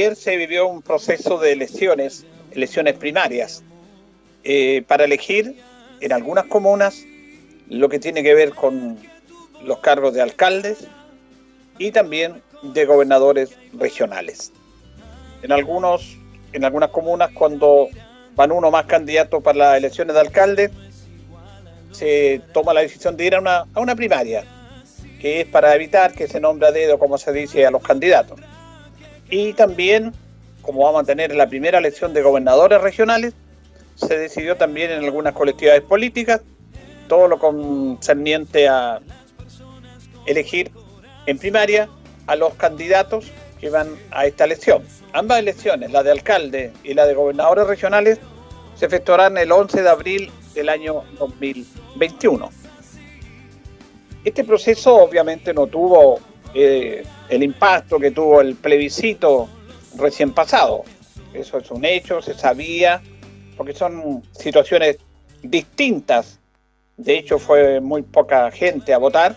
Ayer se vivió un proceso de elecciones, elecciones primarias, eh, para elegir en algunas comunas lo que tiene que ver con los cargos de alcaldes y también de gobernadores regionales. En algunos, en algunas comunas, cuando van uno más candidatos para las elecciones de alcalde, se toma la decisión de ir a una, a una primaria, que es para evitar que se nombre a dedo, como se dice, a los candidatos. Y también, como vamos a tener la primera elección de gobernadores regionales, se decidió también en algunas colectividades políticas todo lo concerniente a elegir en primaria a los candidatos que van a esta elección. Ambas elecciones, la de alcalde y la de gobernadores regionales, se efectuarán el 11 de abril del año 2021. Este proceso obviamente no tuvo eh, el impacto que tuvo el plebiscito recién pasado. Eso es un hecho, se sabía, porque son situaciones distintas. De hecho, fue muy poca gente a votar,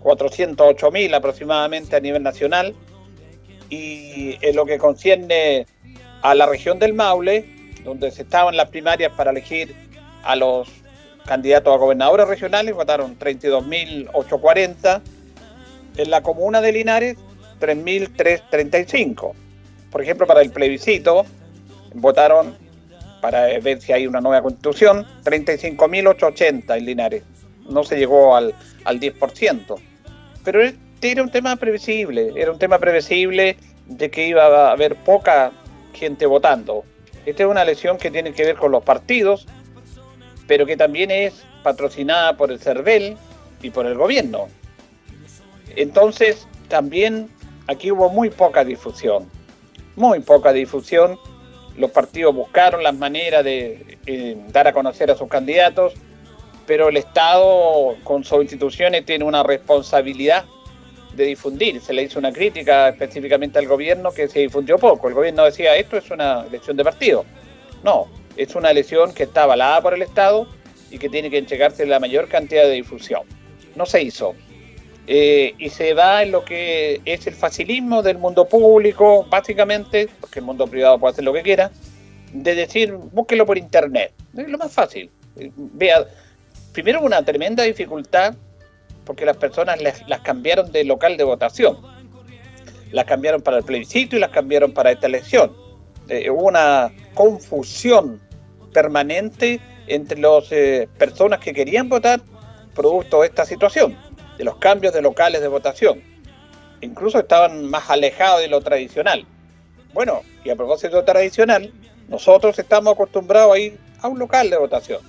408 mil aproximadamente a nivel nacional. Y en lo que concierne a la región del Maule, donde se estaban las primarias para elegir a los candidatos a gobernadores regionales, votaron 32.840 en la comuna de Linares, 3.335. Por ejemplo, para el plebiscito, votaron, para ver si hay una nueva constitución, 35.880 en Linares. No se llegó al, al 10%. Pero este era un tema previsible, era un tema previsible de que iba a haber poca gente votando. Esta es una elección que tiene que ver con los partidos, pero que también es patrocinada por el CERVEL y por el gobierno. Entonces, también aquí hubo muy poca difusión, muy poca difusión. Los partidos buscaron las maneras de eh, dar a conocer a sus candidatos, pero el Estado con sus instituciones tiene una responsabilidad de difundir. Se le hizo una crítica específicamente al gobierno que se difundió poco. El gobierno decía, esto es una elección de partido. No, es una elección que está avalada por el Estado y que tiene que entregarse la mayor cantidad de difusión. No se hizo. Eh, y se da en lo que es el facilismo del mundo público, básicamente, porque el mundo privado puede hacer lo que quiera, de decir, búsquelo por internet. Es lo más fácil. Eh, vea, primero una tremenda dificultad porque las personas las, cambiaron de local de votación. Las cambiaron para el plebiscito y las cambiaron para esta elección. Eh, hubo una confusión permanente entre las personas que querían votar producto de esta situación de los cambios de locales de votación. Incluso estaban más alejados de lo tradicional. Bueno, y a propósito de tradicional, nosotros estamos acostumbrados a ir a un local de votación.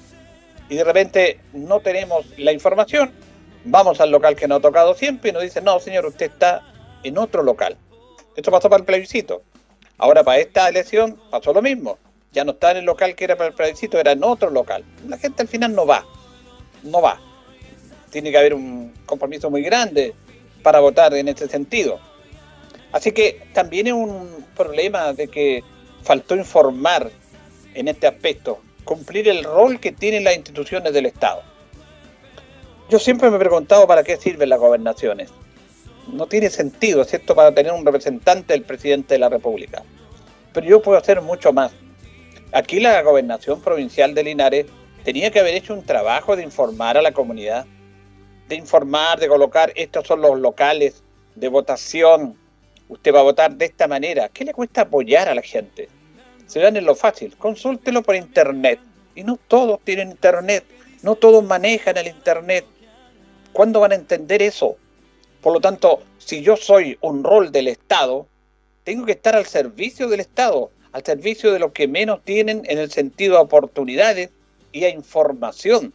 Y de repente no tenemos la información, vamos al local que nos ha tocado siempre y nos dicen, no, señor, usted está en otro local. Esto pasó para el plebiscito. Ahora para esta elección pasó lo mismo. Ya no está en el local que era para el plebiscito, era en otro local. La gente al final no va. No va tiene que haber un compromiso muy grande para votar en ese sentido. Así que también es un problema de que faltó informar en este aspecto, cumplir el rol que tienen las instituciones del Estado. Yo siempre me he preguntado para qué sirven las gobernaciones. No tiene sentido, ¿cierto?, para tener un representante del presidente de la República. Pero yo puedo hacer mucho más. Aquí la gobernación provincial de Linares tenía que haber hecho un trabajo de informar a la comunidad, de informar, de colocar, estos son los locales de votación, usted va a votar de esta manera. ¿Qué le cuesta apoyar a la gente? Se dan en lo fácil, consúltelo por internet. Y no todos tienen internet, no todos manejan el internet. ¿Cuándo van a entender eso? Por lo tanto, si yo soy un rol del Estado, tengo que estar al servicio del Estado, al servicio de los que menos tienen en el sentido de oportunidades y a información.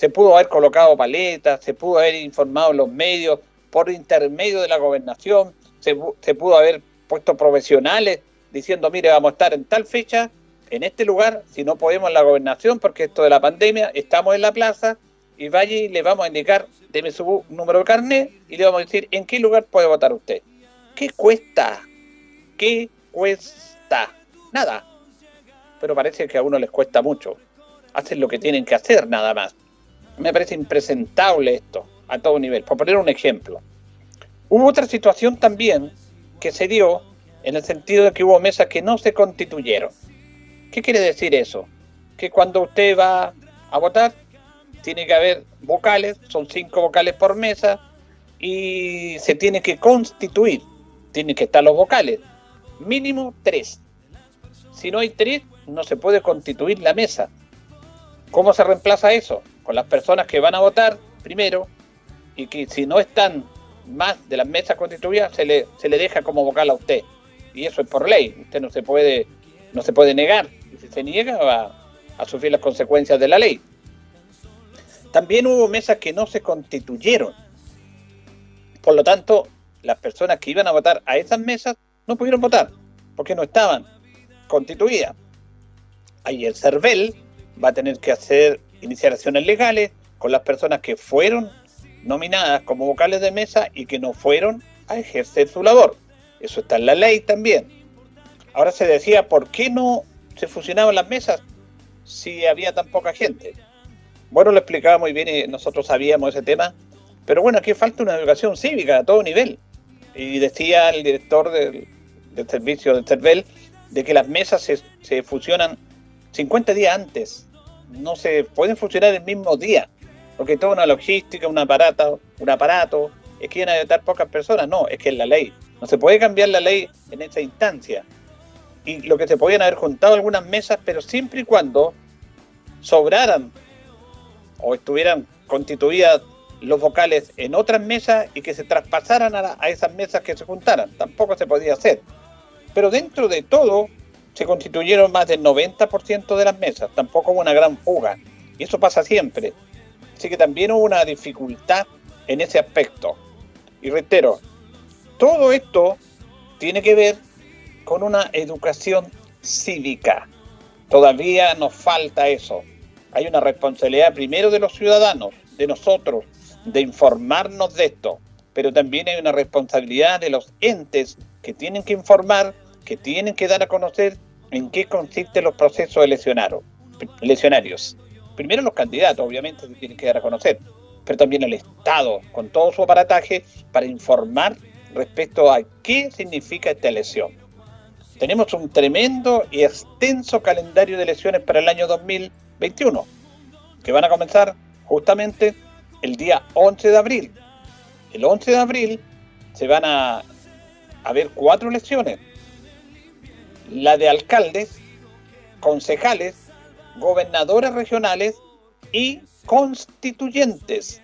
Se pudo haber colocado paletas, se pudo haber informado los medios por intermedio de la gobernación, se, se pudo haber puesto profesionales diciendo, mire, vamos a estar en tal fecha, en este lugar, si no podemos en la gobernación, porque esto de la pandemia, estamos en la plaza, y vaya y le vamos a indicar, deme su número de carnet, y le vamos a decir en qué lugar puede votar usted. ¿Qué cuesta? ¿Qué cuesta? Nada. Pero parece que a uno les cuesta mucho. Hacen lo que tienen que hacer nada más. Me parece impresentable esto, a todo nivel. Por poner un ejemplo. Hubo otra situación también que se dio en el sentido de que hubo mesas que no se constituyeron. ¿Qué quiere decir eso? Que cuando usted va a votar, tiene que haber vocales, son cinco vocales por mesa, y se tiene que constituir, tienen que estar los vocales, mínimo tres. Si no hay tres, no se puede constituir la mesa. ¿Cómo se reemplaza eso? Con las personas que van a votar primero, y que si no están más de las mesas constituidas, se le, se le deja como vocal a usted. Y eso es por ley, usted no se puede, no se puede negar y si se niega va a sufrir las consecuencias de la ley. También hubo mesas que no se constituyeron. Por lo tanto, las personas que iban a votar a esas mesas no pudieron votar porque no estaban constituidas. Ahí el CERVEL va a tener que hacer iniciaciones legales con las personas que fueron nominadas como vocales de mesa y que no fueron a ejercer su labor. Eso está en la ley también. Ahora se decía, ¿por qué no se fusionaban las mesas si había tan poca gente? Bueno, lo explicaba muy bien y nosotros sabíamos ese tema, pero bueno, aquí falta una educación cívica a todo nivel. Y decía el director del, servicio del CERVEL de que las mesas se, se, fusionan 50 días antes, no se pueden funcionar el mismo día, porque toda una logística, un aparato, un aparato, es que iban a estar pocas personas, no, es que es la ley. No se puede cambiar la ley en esa instancia y lo que se podían haber juntado algunas mesas, pero siempre y cuando sobraran o estuvieran constituidas los vocales en otras mesas y que se traspasaran a, esas mesas que se juntaran. Tampoco se podía hacer. Pero dentro de todo se constituyeron más del 90% de las mesas. Tampoco hubo una gran fuga. Y eso pasa siempre. Así que también hubo una dificultad en ese aspecto. Y reitero, todo esto tiene que ver con una educación cívica. Todavía nos falta eso. Hay una responsabilidad primero de los ciudadanos, de nosotros, de informarnos de esto, pero también hay una responsabilidad de los entes que tienen que informar, que tienen que dar a conocer en qué consisten los procesos eleccionarios. Primero los candidatos, obviamente, se tienen que dar a conocer, pero también el Estado, con todo su aparataje, para informar respecto a qué significa esta elección. Tenemos un tremendo y extenso calendario de elecciones para el año 2021, que van a comenzar justamente el día 11 de abril. El 11 de abril se van a haber cuatro elecciones. La de alcaldes, concejales, gobernadores regionales y constituyentes.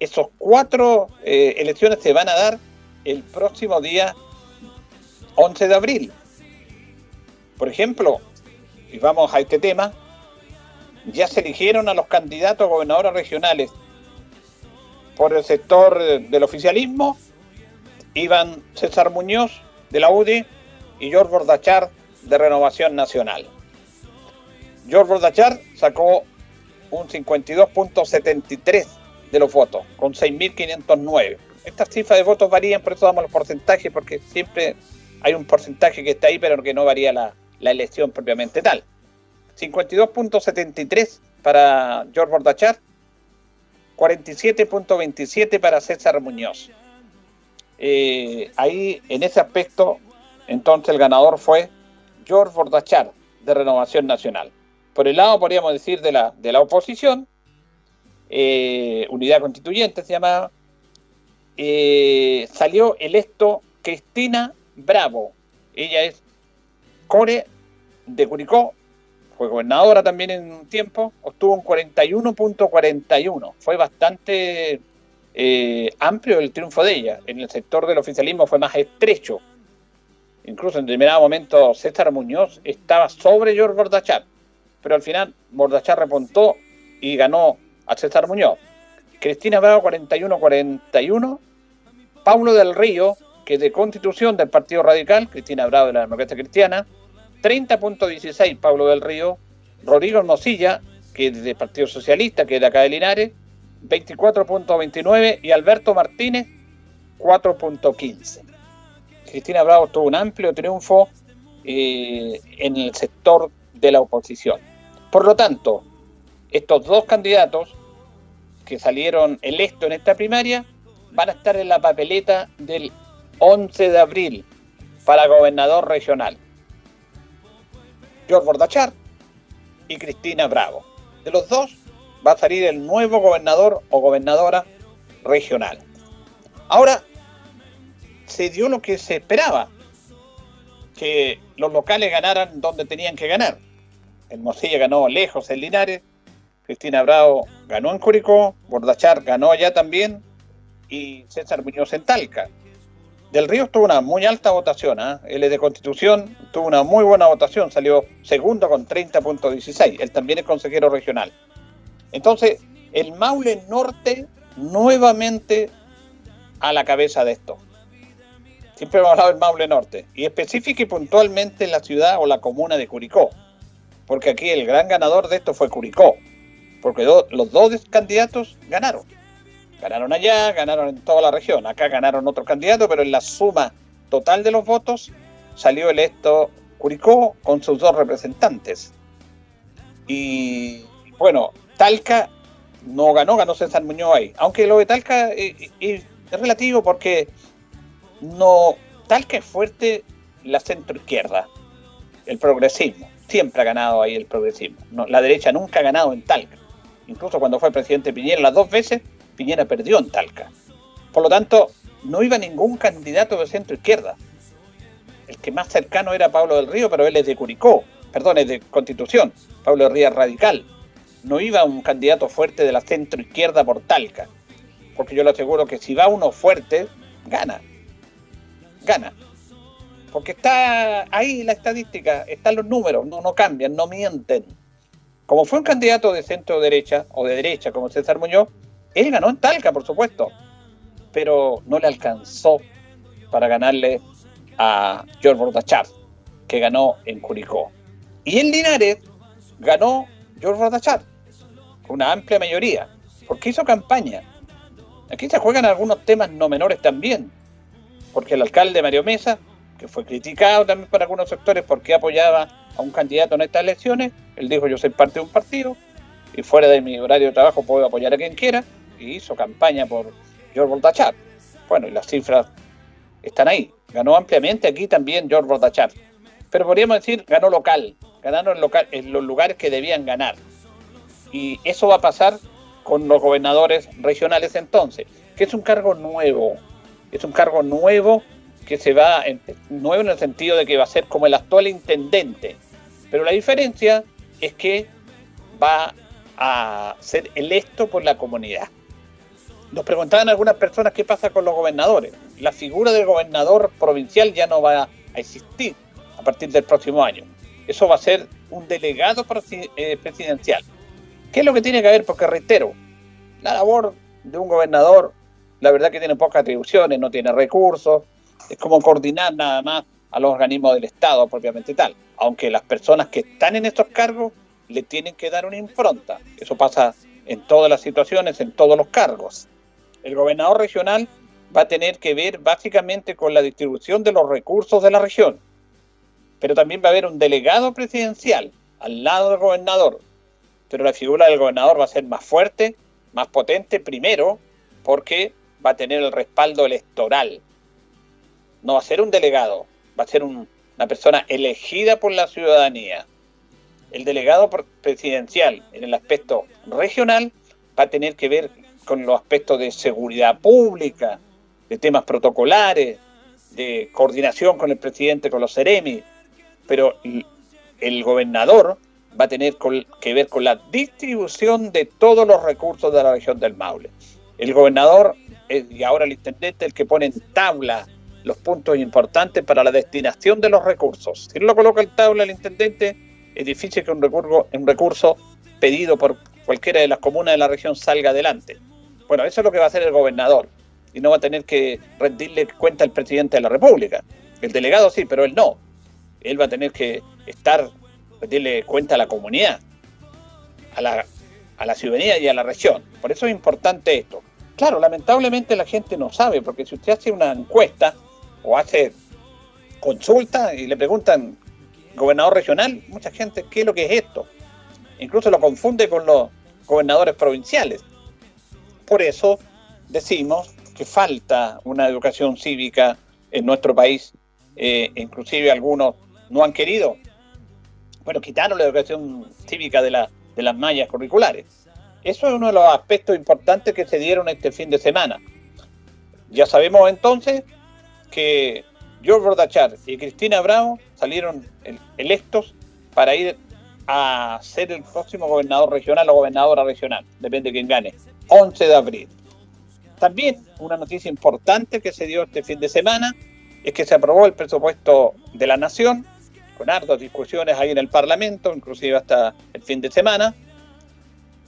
Esos cuatro eh, elecciones se van a dar el próximo día 11 de abril. Por ejemplo, y vamos a este tema, ya se eligieron a los candidatos a gobernadores regionales por el sector del oficialismo, Iván César Muñoz de la UDI y George Bordachar de Renovación Nacional. George Bordachar sacó un 52.73 de los votos, con 6.509. Estas cifras de votos varían, por eso damos los porcentajes, porque siempre hay un porcentaje que está ahí, pero que no varía la, elección propiamente tal. 52.73 para George Bordachar, 47.27 para César Muñoz. Eh, ahí, en ese aspecto, entonces el ganador fue George Bordachar, de Renovación Nacional. Por el lado, podríamos decir, de la, de la oposición, eh, Unidad Constituyente se llamaba, eh, salió electo Cristina Bravo. Ella es core de Curicó, fue gobernadora también en un tiempo, obtuvo un 41.41. Fue bastante eh, amplio el triunfo de ella. En el sector del oficialismo fue más estrecho. Incluso en determinado momento César Muñoz estaba sobre George Bordachar, pero al final Bordachar repuntó y ganó a César Muñoz. Cristina Bravo 41-41. Paulo del Río, que es de constitución del Partido Radical, Cristina Bravo de la Democracia Cristiana, 30.16 Pablo del Río, Rodrigo Hermosilla, que es del Partido Socialista, que es de acá de Linares, 24.29 y Alberto Martínez, 4.15. Cristina Bravo tuvo un amplio triunfo eh, en el sector de la oposición. Por lo tanto, estos dos candidatos que salieron electos en esta primaria van a estar en la papeleta del 11 de abril para gobernador regional. George Bordachar y Cristina Bravo. De los dos va a salir el nuevo gobernador o gobernadora regional. Ahora, se dio lo que se esperaba, que los locales ganaran donde tenían que ganar. El Mosilla ganó lejos en Linares, Cristina Bravo ganó en Curicó, Bordachar ganó allá también y César Muñoz en Talca. Del Río tuvo una muy alta votación, ¿eh? él es de Constitución, tuvo una muy buena votación, salió segundo con 30.16, él también es consejero regional. Entonces, el Maule Norte nuevamente a la cabeza de esto. Siempre hemos hablado del Maule Norte, y específica y puntualmente en la ciudad o la comuna de Curicó, porque aquí el gran ganador de esto fue Curicó, porque los dos candidatos ganaron. Ganaron allá, ganaron en toda la región. Acá ganaron otros candidatos, pero en la suma total de los votos salió electo Curicó con sus dos representantes. Y bueno, Talca no ganó, ganó César Muñoz ahí. Aunque lo de Talca es, es relativo porque no Talca es fuerte la centro izquierda, el progresismo. Siempre ha ganado ahí el progresismo. No, la derecha nunca ha ganado en Talca. Incluso cuando fue presidente Piñera las dos veces, Piñera perdió en Talca. Por lo tanto, no iba ningún candidato de centro izquierda. El que más cercano era Pablo del Río, pero él es de Curicó, perdón, es de Constitución. Pablo del Río es radical. No iba un candidato fuerte de la centro izquierda por Talca. Porque yo le aseguro que si va uno fuerte, gana. Gana. Porque está ahí la estadística, están los números, no, no cambian, no mienten. Como fue un candidato de centro derecha o de derecha como César Muñoz, él ganó en Talca, por supuesto, pero no le alcanzó para ganarle a George Bordachar, que ganó en Curicó. Y en Linares ganó George Bordachar, con una amplia mayoría, porque hizo campaña. Aquí se juegan algunos temas no menores también, porque el alcalde Mario Mesa, que fue criticado también por algunos sectores porque apoyaba a un candidato en estas elecciones, él dijo yo soy parte de un partido y fuera de mi horario de trabajo puedo apoyar a quien quiera, y hizo campaña por George Bordachar. Bueno, y las cifras están ahí. Ganó ampliamente aquí también George Bordachar. Pero podríamos decir, ganó local. Ganaron local, en los lugares que debían ganar. Y eso va a pasar con los gobernadores regionales entonces, que es un cargo nuevo. Es un cargo nuevo que se va, en, nuevo en el sentido de que va a ser como el actual intendente. Pero la diferencia es que va a ser electo por la comunidad. Nos preguntaban algunas personas qué pasa con los gobernadores. La figura del gobernador provincial ya no va a existir a partir del próximo año. Eso va a ser un delegado eh, presidencial. ¿Qué es lo que tiene que ver? Porque reitero, la labor de un gobernador, la verdad que tiene pocas atribuciones, no tiene recursos, es como coordinar nada más a los organismos del Estado propiamente tal. Aunque las personas que están en estos cargos le tienen que dar una impronta. Eso pasa en todas las situaciones, en todos los cargos. El gobernador regional va a tener que ver básicamente con la distribución de los recursos de la región, pero también va a haber un delegado presidencial al lado del gobernador, pero la figura del gobernador va a ser más fuerte, más potente, primero, porque va a tener el respaldo electoral. No va a ser un delegado, va a ser una persona elegida por la ciudadanía el delegado presidencial en el aspecto regional va a tener que ver con los aspectos de seguridad pública, de temas protocolares, de coordinación con el presidente, con los CEREMI, pero el gobernador va a tener que ver con la distribución de todos los recursos de la región del Maule. El gobernador y ahora el intendente el que pone en tabla los puntos importantes para la destinación de los recursos. Si no lo coloca en tabla el intendente, es difícil que un recurso, un recurso pedido por cualquiera de las comunas de la región salga adelante. Bueno, eso es lo que va a hacer el gobernador y no va a tener que rendirle cuenta al presidente de la República. El delegado sí, pero él no. Él va a tener que estar, rendirle cuenta a la comunidad, a la, a la ciudadanía y a la región. Por eso es importante esto. Claro, lamentablemente la gente no sabe, porque si usted hace una encuesta o hace consulta y le preguntan gobernador regional, mucha gente, ¿qué es lo que es esto? Incluso lo confunde con los gobernadores provinciales. Por eso decimos que falta una educación cívica en nuestro país, eh, inclusive algunos no han querido, bueno, quitaron la educación cívica de, la, de las mallas curriculares. Eso es uno de los aspectos importantes que se dieron este fin de semana. Ya sabemos entonces que George Bordachar y Cristina Bravo salieron electos para ir a ser el próximo gobernador regional o gobernadora regional, depende de quién gane, 11 de abril. También una noticia importante que se dio este fin de semana es que se aprobó el presupuesto de la nación, con hartas discusiones ahí en el Parlamento, inclusive hasta el fin de semana,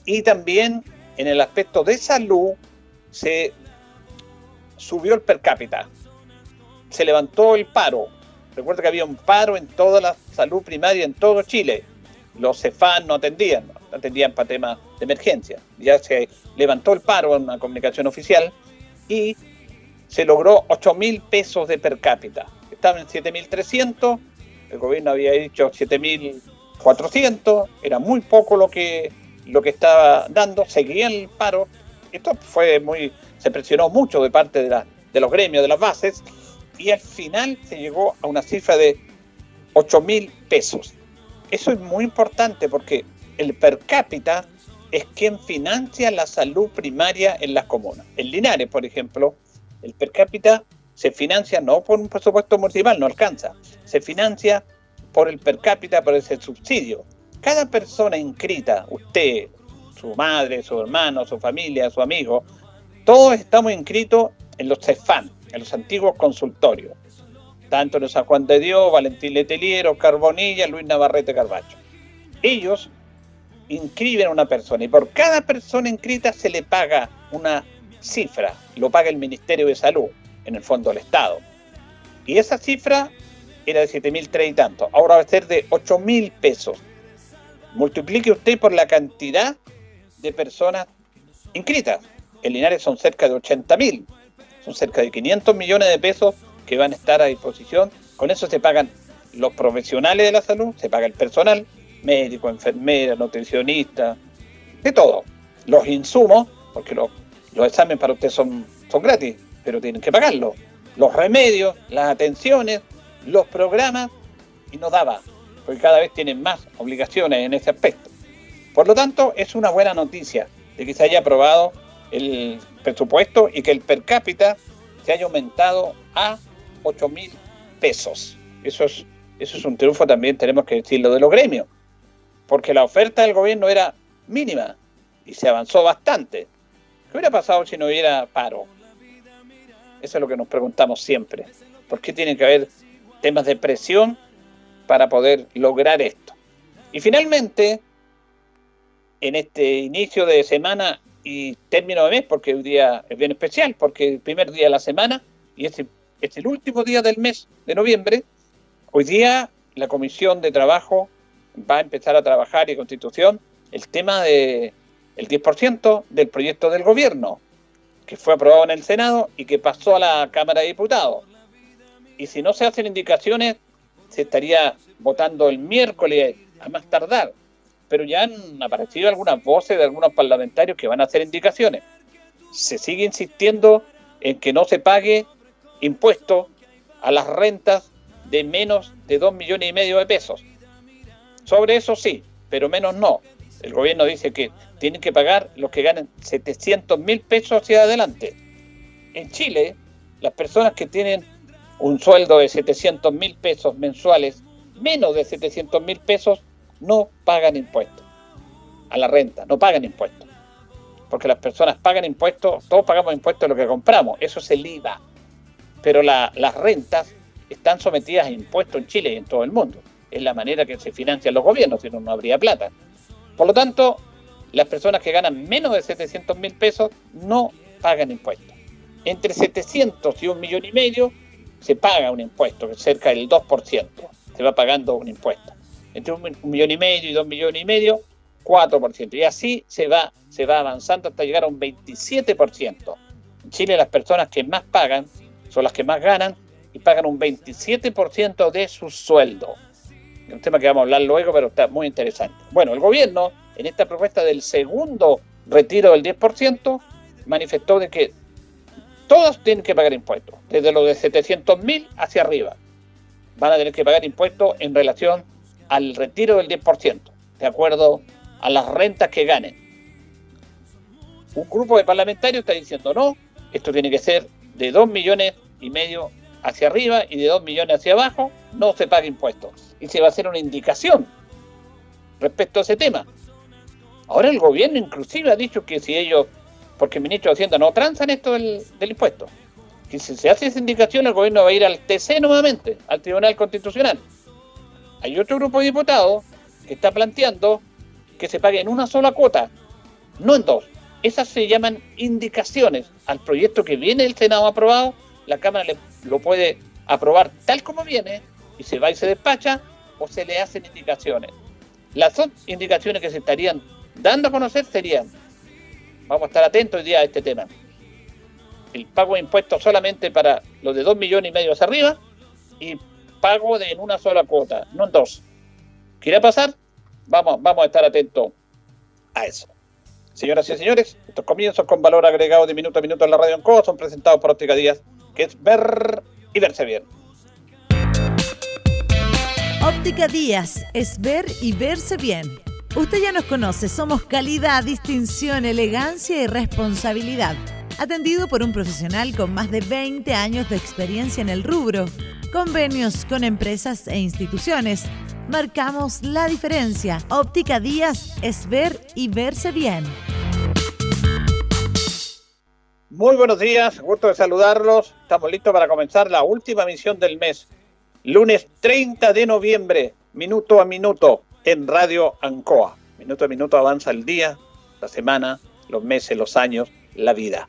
y también en el aspecto de salud se subió el per cápita, se levantó el paro. Recuerda que había un paro en toda la salud primaria en todo Chile. Los CEFAN no atendían, atendían para temas de emergencia. Ya se levantó el paro en una comunicación oficial y se logró 8 mil pesos de per cápita. Estaban en 7.300, el gobierno había dicho 7.400, era muy poco lo que, lo que estaba dando, seguía el paro. Esto fue muy, se presionó mucho de parte de, la, de los gremios, de las bases, y al final se llegó a una cifra de 8 mil pesos. Eso es muy importante porque el per cápita es quien financia la salud primaria en las comunas. En Linares, por ejemplo, el per cápita se financia no por un presupuesto municipal, no alcanza, se financia por el per cápita, por ese subsidio. Cada persona inscrita, usted, su madre, su hermano, su familia, su amigo, todos estamos inscritos en los CEFAN, en los antiguos consultorios, tanto en San Juan de Dios, Valentín Leteliero, Carbonilla, Luis Navarrete Carbacho. Ellos inscriben a una persona y por cada persona inscrita se le paga una cifra, lo paga el Ministerio de Salud, en el fondo del Estado. Y esa cifra era de 7.000 y tanto, ahora va a ser de 8.000 pesos. Multiplique usted por la cantidad de personas inscritas. En Linares son cerca de 80.000 son cerca de 500 millones de pesos que van a estar a disposición. Con eso se pagan los profesionales de la salud, se paga el personal, médico, enfermera, nutricionista, de todo. Los insumos, porque los, exámenes para usted son, son gratis, pero tienen que pagarlo. Los remedios, las atenciones, los programas, y no daba, porque cada vez tienen más obligaciones en ese aspecto. Por lo tanto, es una buena noticia de que se haya aprobado el presupuesto y que el per cápita se haya aumentado a 8 mil pesos. Eso es, eso es un triunfo también, tenemos que decirlo, de los gremios, porque la oferta del gobierno era mínima y se avanzó bastante. ¿Qué hubiera pasado si no hubiera paro? Eso es lo que nos preguntamos siempre. ¿Por qué tiene que haber temas de presión para poder lograr esto? Y finalmente, en este inicio de semana y término de mes, porque hoy día es bien especial, porque el primer día de la semana y es el, es el último día del mes de noviembre, hoy día la Comisión de Trabajo va a empezar a trabajar y Constitución el tema del el 10% del proyecto del gobierno, que fue aprobado en el Senado y que pasó a la Cámara de Diputados. Y si no se hacen indicaciones, se estaría votando el miércoles a más tardar pero ya han aparecido algunas voces de algunos parlamentarios que van a hacer indicaciones. Se sigue insistiendo en que no se pague impuesto a las rentas de menos de 2 millones y medio de pesos. Sobre eso sí, pero menos no. El gobierno dice que tienen que pagar los que ganen 700 mil pesos hacia adelante. En Chile, las personas que tienen un sueldo de 700 mil pesos mensuales, menos de 700 mil pesos, no pagan impuestos a la renta, no pagan impuestos. Porque las personas pagan impuestos, todos pagamos impuestos de lo que compramos, eso es el IVA. Pero las rentas están sometidas a impuestos en Chile y en todo el mundo. Es la manera que se financian los gobiernos, si no, no habría plata. Por lo tanto, las personas que ganan menos de 700 mil pesos no pagan impuestos. Entre 700 y un millón y medio se paga un impuesto, que cerca del 2%. Se va pagando un impuesto. Entre un, millón y medio y dos millones y medio, 4%. Y así se va, se va avanzando hasta llegar a un 27%. En Chile las personas que más pagan son las que más ganan y pagan un 27% de su sueldo. Un tema que vamos a hablar luego, pero está muy interesante. Bueno, el gobierno, en esta propuesta del segundo retiro del 10%, manifestó de que todos tienen que pagar impuestos, desde los de 700 mil hacia arriba. Van a tener que pagar impuestos en relación al retiro del 10%, de acuerdo a las rentas que ganen. Un grupo de parlamentarios está diciendo no, esto tiene que ser de 2 millones y medio hacia arriba y de 2 millones hacia abajo, no se paga impuestos. Y se va a hacer una indicación respecto a ese tema. Ahora el gobierno inclusive ha dicho que si ellos, porque el ministro de Hacienda no transan esto del, impuesto, que si se hace esa indicación el gobierno va a ir al TC nuevamente, al Tribunal Constitucional. Hay otro grupo de diputados que está planteando que se pague en una sola cuota, no en dos. Esas se llaman indicaciones al proyecto que viene del Senado aprobado, la Cámara lo puede aprobar tal como viene y se va y se despacha o se le hacen indicaciones. Las indicaciones que se estarían dando a conocer serían, vamos a estar atentos hoy día a este tema, el pago de impuestos solamente para los de 2 millones y medio hacia arriba y pago de en una sola cuota, no en dos. ¿Quiere pasar? Vamos, vamos a estar atentos a eso. Señoras y señores, estos comienzos con valor agregado de minuto a minuto en la radio en COA son presentados por Óptica Díaz, que es ver y verse bien. Óptica Díaz es ver y verse bien. Usted ya nos conoce, somos calidad, distinción, elegancia y responsabilidad. Atendido por un profesional con más de 20 años de experiencia en el rubro, convenios con empresas e instituciones. Marcamos la diferencia. Óptica Díaz es ver y verse bien. Muy buenos días, gusto de saludarlos. Estamos listos para comenzar la última misión del mes lunes 30 de noviembre, minuto a minuto, en Radio Ancoa. Minuto a minuto avanza el día, la semana, los meses, los años, la vida.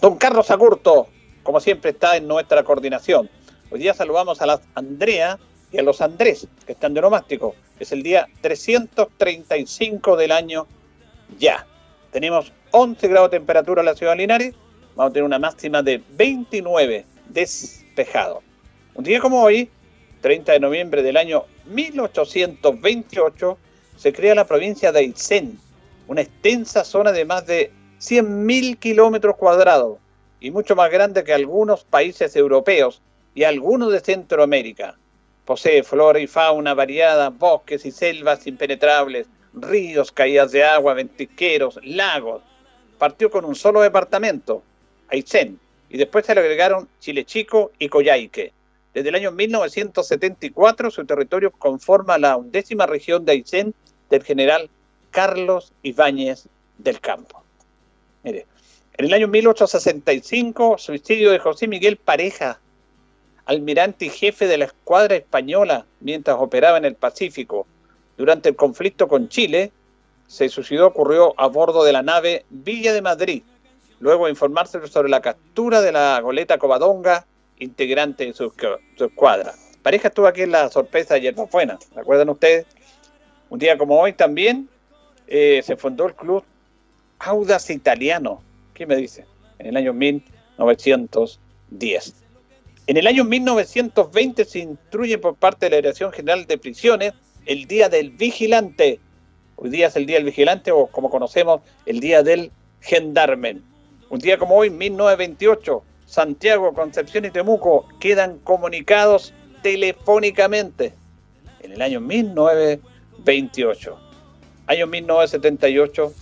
Don Carlos Agurto, como siempre, está en nuestra coordinación. Hoy día saludamos a la Andrea y a los Andrés, que están de nomástico. Es el día 335 del año ya. Tenemos 11 grados de temperatura en la ciudad de Linares. Vamos a tener una máxima de 29 despejado. Un día como hoy, 30 de noviembre del año 1828, se crea la provincia de Aysén, una extensa zona de más de 100.000 kilómetros cuadrados y mucho más grande que algunos países europeos y algunos de Centroamérica. Posee flora y fauna variada, bosques y selvas impenetrables, ríos, caídas de agua, ventisqueros, lagos. Partió con un solo departamento, Aysén, y después se le agregaron Chile Chico y Coyhaique. Desde el año 1974 su territorio conforma la undécima región de Aysén del general Carlos Ibáñez del Campo. En el año 1865, suicidio de José Miguel Pareja, almirante y jefe de la escuadra española mientras operaba en el Pacífico. Durante el conflicto con Chile, se suicidó ocurrió a bordo de la nave Villa de Madrid, luego de informarse sobre la captura de la goleta Covadonga integrante de su, escuadra. Pareja estuvo aquí en la sorpresa de Yerbafuena, ¿recuerdan ustedes? Un día como hoy también eh, se fundó el club Audas Italiano. ¿Qué me dice? En el año 1910. En el año 1920 se instruye por parte de la Dirección General de Prisiones el Día del Vigilante. Hoy día es el Día del Vigilante o como conocemos el Día del Gendarmen. Un día como hoy, 1928, Santiago, Concepción y Temuco quedan comunicados telefónicamente en el año 1928. Año 1978,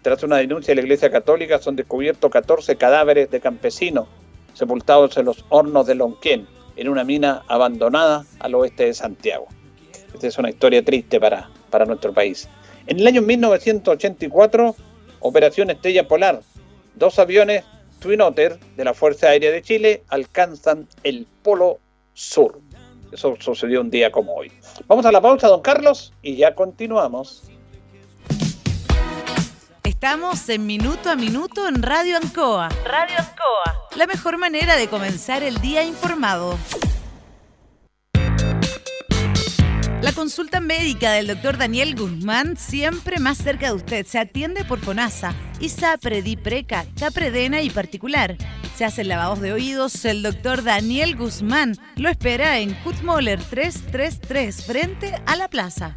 tras una denuncia de la Iglesia Católica, son descubiertos 14 cadáveres de campesinos sepultados en los hornos de Lonquén, en una mina abandonada al oeste de Santiago. Esta es una historia triste para, para nuestro país. En el año 1984, Operación Estrella Polar, dos aviones Twin Otter de la Fuerza Aérea de Chile alcanzan el Polo Sur. Eso sucedió un día como hoy. Vamos a la pausa, don Carlos, y ya continuamos. Estamos en Minuto a Minuto en Radio Ancoa. Radio Ancoa. La mejor manera de comenzar el día informado. La consulta médica del doctor Daniel Guzmán siempre más cerca de usted. Se atiende por FONASA, ISAPRE, DIPRECA, CAPREDENA y particular. Se hace lavados de oídos. El doctor Daniel Guzmán lo espera en Kutmoller 333 frente a la plaza.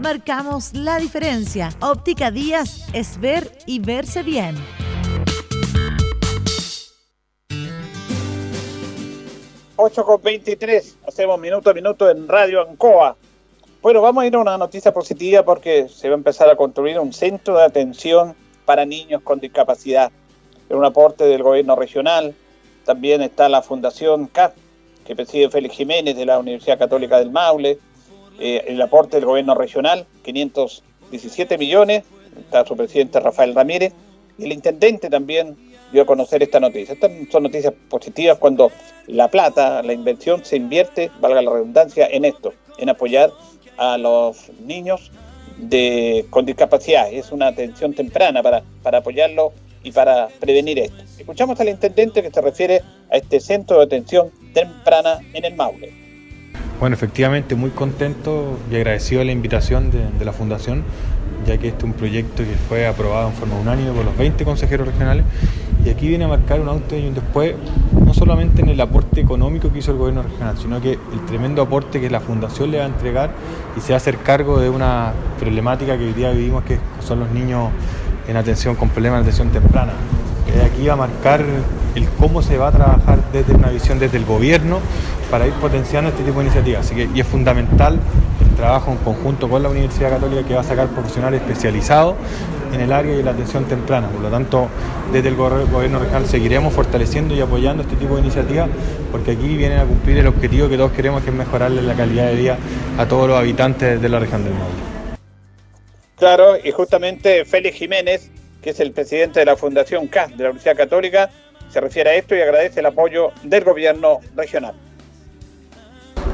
Marcamos la diferencia. Óptica Díaz es ver y verse bien. Ocho con 23, hacemos minuto a minuto en Radio Ancoa bueno, vamos a ir a una noticia positiva porque se va a empezar a construir un centro de atención para niños con discapacidad. Es un aporte del gobierno regional. También está la Fundación CAP, que preside Félix Jiménez de la Universidad Católica del Maule. Eh, el aporte del gobierno regional, 517 millones. Está su presidente Rafael Ramírez. Y el intendente también dio a conocer esta noticia. Estas son noticias positivas cuando la plata, la inversión se invierte, valga la redundancia, en esto, en apoyar a los niños de, con discapacidad. Es una atención temprana para, para apoyarlo y para prevenir esto. Escuchamos al intendente que se refiere a este centro de atención temprana en el Maule. Bueno, efectivamente, muy contento y agradecido de la invitación de, de la Fundación ya que este es un proyecto que fue aprobado en forma unánime por los 20 consejeros regionales y aquí viene a marcar un antes y un después, no solamente en el aporte económico que hizo el gobierno regional, sino que el tremendo aporte que la Fundación le va a entregar y se va a hacer cargo de una problemática que hoy día vivimos que son los niños en atención con problemas de atención temprana. Aquí va a marcar el cómo se va a trabajar desde una visión desde el gobierno para ir potenciando este tipo de iniciativas. Así que y es fundamental trabajo en conjunto con la Universidad Católica que va a sacar profesionales especializados en el área de la atención temprana. Por lo tanto, desde el gobierno regional seguiremos fortaleciendo y apoyando este tipo de iniciativas porque aquí vienen a cumplir el objetivo que todos queremos, que es mejorarle la calidad de vida a todos los habitantes de la región del Maule. Claro, y justamente Félix Jiménez, que es el presidente de la Fundación CAS de la Universidad Católica, se refiere a esto y agradece el apoyo del gobierno regional.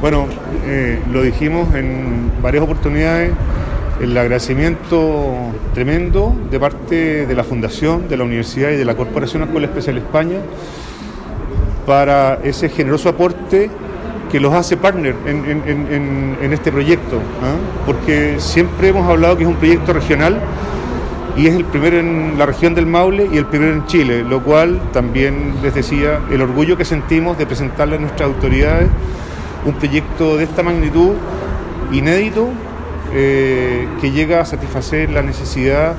Bueno, eh, lo dijimos en varias oportunidades, el agradecimiento tremendo de parte de la Fundación, de la Universidad y de la Corporación Escuela Especial España para ese generoso aporte que los hace partner en, este proyecto, ¿ah? porque siempre hemos hablado que es un proyecto regional y es el primero en la región del Maule y el primero en Chile, lo cual también les decía el orgullo que sentimos de presentarle a nuestras autoridades un proyecto de esta magnitud inédito eh, que llega a satisfacer la necesidad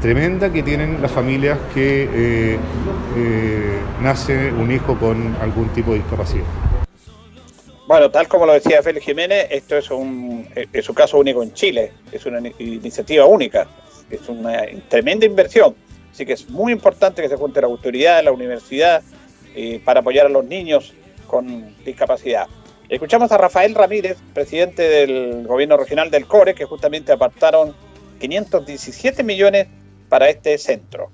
tremenda que tienen las familias que eh, eh, nace un hijo con algún tipo de discapacidad. Bueno, tal como lo decía Félix Jiménez, esto es un, es un caso único en Chile, es una iniciativa única, es una tremenda inversión, así que es muy importante que se junte la autoridad, la universidad, para apoyar a los niños con discapacidad. Escuchamos a Rafael Ramírez, presidente del gobierno regional del CORE, que justamente apartaron 517 millones para este centro.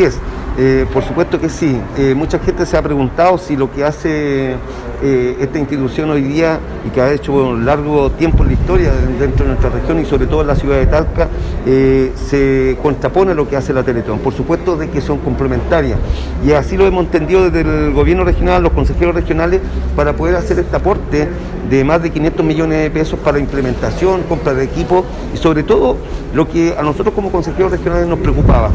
Eh, por supuesto que sí. Eh, mucha gente se ha preguntado si lo que hace eh, esta institución hoy día y que ha hecho un largo tiempo en la historia dentro de nuestra región y sobre todo en la ciudad de Talca se contrapone a lo que hace la Teletón. Por supuesto de que son complementarias y así lo hemos entendido desde el gobierno regional, los consejeros regionales, para poder hacer este aporte de más de 500 millones de pesos para implementación, compra de equipo y sobre todo lo que a nosotros como consejeros regionales nos preocupaba,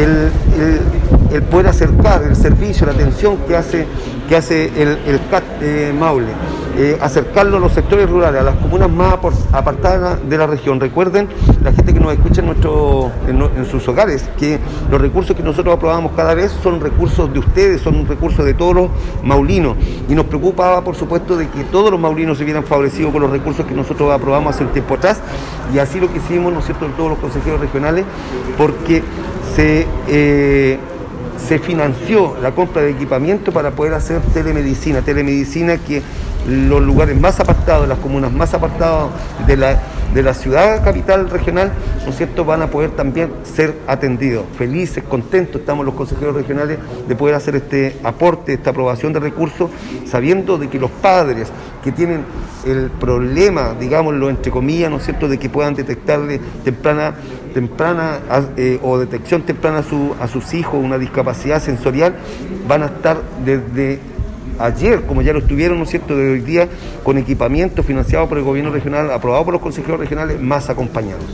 el, poder acercar el servicio, la atención que hace, que hace el, el CAT eh, Maule. Eh, acercarlo a los sectores rurales, a las comunas más apartadas de la región. Recuerden, la gente que nos escucha en, nuestro, en, sus hogares, que los recursos que nosotros aprobamos cada vez son recursos de ustedes, son recursos de todos los maulinos. Y nos preocupaba, por supuesto, de que todos los maulinos se vieran favorecidos con los recursos que nosotros aprobamos hace un tiempo atrás. Y así lo que hicimos, ¿no es cierto?, en todos los consejeros regionales, porque se... Eh, se financió la compra de equipamiento para poder hacer telemedicina, telemedicina que los lugares más apartados, las comunas más apartadas de la, de la ciudad capital regional, ¿no es cierto?, van a poder también ser atendidos. Felices, contentos estamos los consejeros regionales de poder hacer este aporte, esta aprobación de recursos, sabiendo de que los padres que tienen el problema, digámoslo entre comillas, ¿no es cierto?, de que puedan detectarle temprana, temprana eh, o detección temprana a, su, a sus hijos una discapacidad sensorial, van a estar desde ayer, como ya lo estuvieron, ¿no es cierto?, de hoy día, con equipamiento financiado por el gobierno regional, aprobado por los consejeros regionales, más acompañados.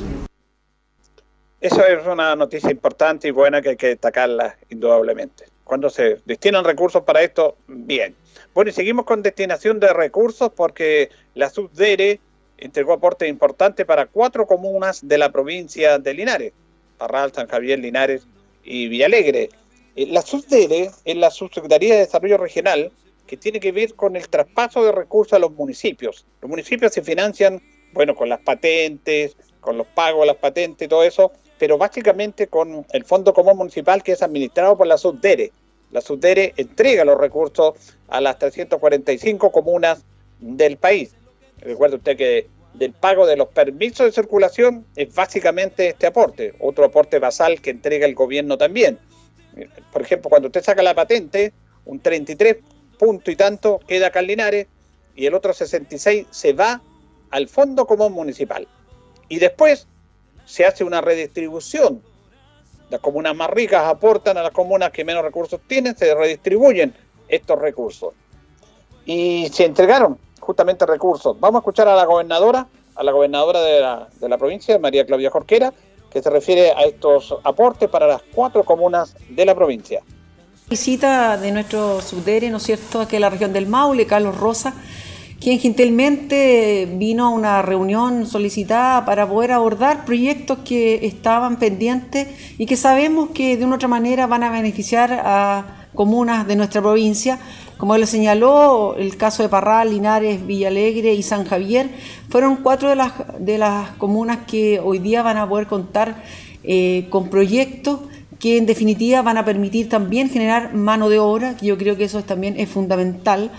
Eso es una noticia importante y buena que hay que destacarla indudablemente. Cuando se destinan recursos para esto, bien. Bueno, y seguimos con destinación de recursos porque la SUBDERE entregó aportes importantes para cuatro comunas de la provincia de Linares, Parral, San Javier, Linares y Villalegre. Eh, la SUBDERE es la Subsecretaría de Desarrollo Regional que tiene que ver con el traspaso de recursos a los municipios. Los municipios se financian, bueno, con las patentes, con los pagos las patentes y todo eso, pero básicamente con el Fondo Común Municipal que es administrado por la SUDERE. La SUDERE entrega los recursos a las 345 comunas del país. Recuerde usted que del pago de los permisos de circulación es básicamente este aporte, otro aporte basal que entrega el gobierno también. Por ejemplo, cuando usted saca la patente, un 33 punto y tanto queda acá y el otro 66 se va al Fondo Común Municipal. Y después se hace una redistribución. Las comunas más ricas aportan a las comunas que menos recursos tienen, se redistribuyen estos recursos. Y se entregaron justamente recursos. Vamos a escuchar a la gobernadora, a la gobernadora de la, de la provincia, María Claudia Jorquera, que se refiere a estos aportes para las cuatro comunas de la provincia. Visita de nuestro subdere, ¿no es cierto?, aquí en la región del Maule, Carlos Rosa, quien gentilmente vino a una reunión solicitada para poder abordar proyectos que estaban pendientes y que sabemos que de una otra manera van a beneficiar a comunas de nuestra provincia. Como lo señaló, el caso de Parral, Linares, Villalegre y San Javier fueron cuatro de las, de las comunas que hoy día van a poder contar eh, con proyectos que en definitiva van a permitir también generar mano de obra, que yo creo que eso también es fundamental.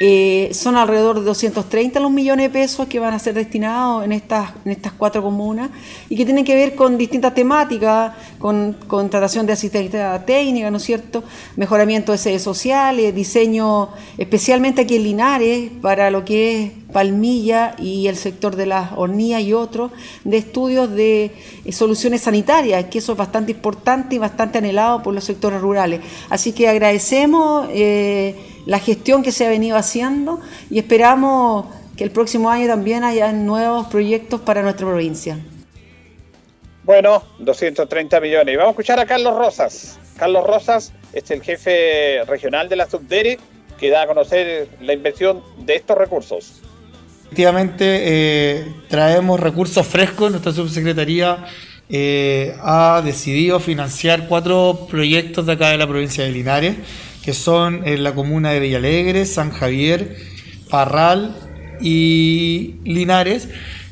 Eh, son alrededor de 230 los millones de pesos que van a ser destinados en estas, en estas cuatro comunas y que tienen que ver con distintas temáticas, con contratación de asistencia técnica, ¿no es cierto? Mejoramiento de sedes sociales, diseño especialmente aquí en Linares para lo que es Palmilla y el sector de las hornillas y otros, de estudios de eh, soluciones sanitarias, que eso es bastante importante y bastante anhelado por los sectores rurales. Así que agradecemos eh, la gestión que se ha venido haciendo y esperamos que el próximo año también haya nuevos proyectos para nuestra provincia. Bueno, 230 millones. Y vamos a escuchar a Carlos Rosas. Carlos Rosas es el jefe regional de la Subdere que da a conocer la inversión de estos recursos. Efectivamente, eh, traemos recursos frescos. Nuestra subsecretaría eh, ha decidido financiar cuatro proyectos de acá de la provincia de Linares, que son en la comuna de Villalegre, San Javier, Parral y Linares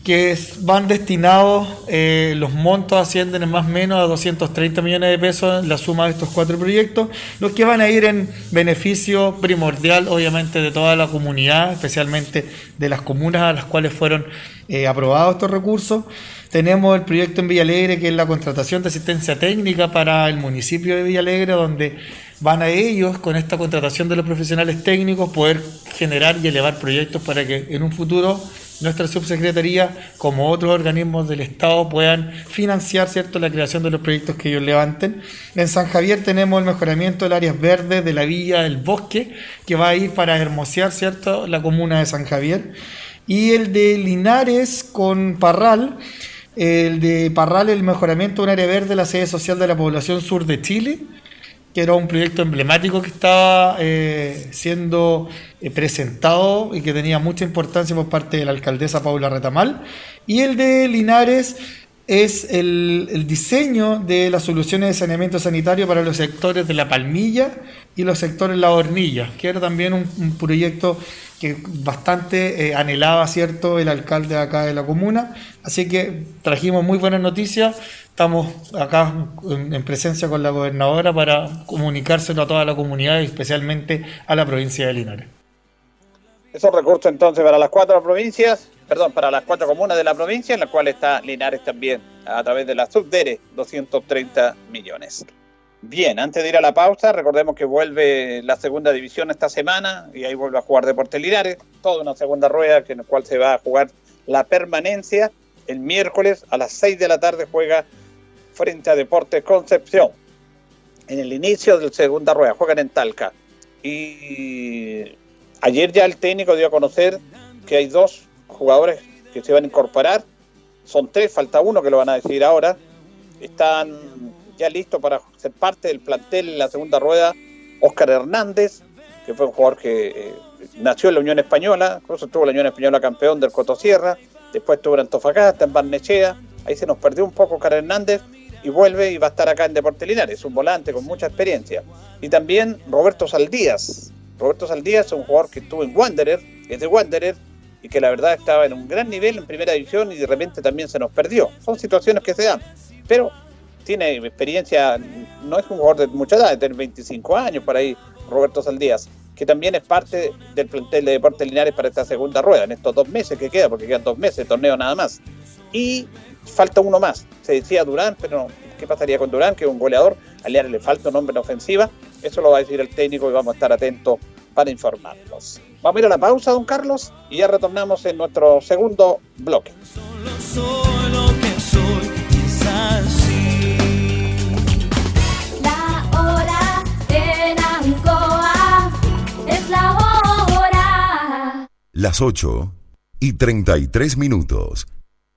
que van destinados, eh, los montos ascienden en más o menos a 230 millones de pesos la suma de estos cuatro proyectos, los que van a ir en beneficio primordial, obviamente, de toda la comunidad, especialmente de las comunas a las cuales fueron eh, aprobados estos recursos. Tenemos el proyecto en Villalegre, que es la contratación de asistencia técnica para el municipio de Villalegre, donde van a ellos, con esta contratación de los profesionales técnicos, poder generar y elevar proyectos para que en un futuro nuestra subsecretaría, como otros organismos del Estado, puedan financiar ¿cierto? la creación de los proyectos que ellos levanten. En San Javier tenemos el mejoramiento del áreas verdes de la villa del bosque, que va a ir para hermosear ¿cierto? la comuna de San Javier. Y el de Linares con Parral, el de Parral, el mejoramiento de un área verde de la sede social de la población sur de Chile que era un proyecto emblemático que estaba eh, siendo eh, presentado y que tenía mucha importancia por parte de la alcaldesa Paula Retamal. Y el de Linares es el, diseño de las soluciones de saneamiento sanitario para los sectores de la Palmilla y los sectores La Hornilla, que era también un, proyecto que bastante eh, anhelaba, ¿cierto?, el alcalde acá de la comuna. Así que trajimos muy buenas noticias. Estamos acá en, presencia con la gobernadora para comunicárselo a toda la comunidad y especialmente a la provincia de Linares. Esos recursos entonces para las cuatro provincias perdón, para las cuatro comunas de la provincia, en la cual está Linares también, a través de la Subdere, 230 millones. Bien, antes de ir a la pausa, recordemos que vuelve la segunda división esta semana y ahí vuelve a jugar Deportes Linares, toda una segunda rueda en la cual se va a jugar la permanencia. El miércoles a las 6 de la tarde juega frente a Deportes Concepción. En el inicio de la segunda rueda juegan en Talca. Y ayer ya el técnico dio a conocer que hay dos jugadores que se van a incorporar. Son tres, falta uno que lo van a decidir ahora. Están ya listos para ser parte del plantel en la segunda rueda. Oscar Hernández, que fue un jugador que eh, nació en la Unión Española, incluso estuvo la Unión Española campeón del Cotosierra, después estuvo en Antofagasta, en Barnechea, ahí se nos perdió un poco Oscar Hernández y vuelve y va a estar acá en Deporte Linares, un volante con mucha experiencia. Y también Roberto Saldías. Roberto Saldías es un jugador que estuvo en Wanderer, es de Wanderer, y que la verdad estaba en un gran nivel en primera división y de repente también se nos perdió. Son situaciones que se dan, pero tiene experiencia, no es un jugador de mucha edad, de 25 años por ahí, Roberto Saldías, que también es parte del plantel de Deportes Linares para esta segunda rueda, en estos dos meses que queda, porque quedan dos meses de torneo nada más. Y falta uno más, se decía Durán, pero ¿qué pasaría con Durán, que es un goleador? A le falta un hombre en ofensiva, eso lo va a decir el técnico y vamos a estar atentos para informarlos. Vamos a ir a la pausa, don Carlos, y ya retornamos en nuestro segundo bloque. La hora en Ancoa es la hora. Las 8 y 33 minutos.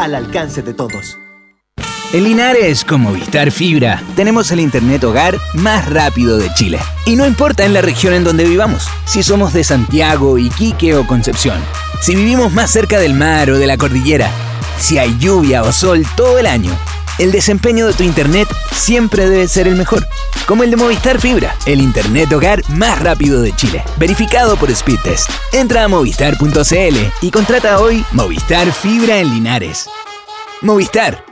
al alcance de todos. En Linares, con Movistar Fibra, tenemos el Internet hogar más rápido de Chile. Y no importa en la región en donde vivamos, si somos de Santiago, Iquique o Concepción, si vivimos más cerca del mar o de la cordillera, si hay lluvia o sol todo el año, el desempeño de tu Internet siempre debe ser el mejor. Como el de Movistar Fibra, el Internet hogar más rápido de Chile. Verificado por Speedtest. Entra a movistar.cl y contrata hoy Movistar Fibra en Linares. Movistar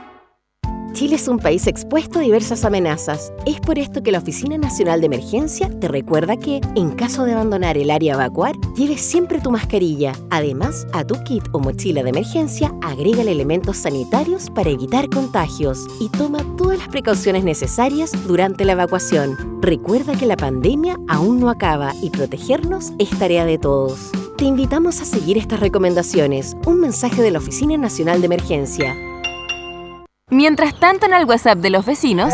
Chile es un país expuesto a diversas amenazas. Es por esto que la Oficina Nacional de Emergencia te recuerda que, en caso de abandonar el área a evacuar, lleves siempre tu mascarilla. Además, a tu kit o mochila de emergencia, agrégale elementos sanitarios para evitar contagios y toma todas las precauciones necesarias durante la evacuación. Recuerda que la pandemia aún no acaba y protegernos es tarea de todos. Te invitamos a seguir estas recomendaciones. Un mensaje de la Oficina Nacional de Emergencia. Mientras tanto en el WhatsApp de los vecinos...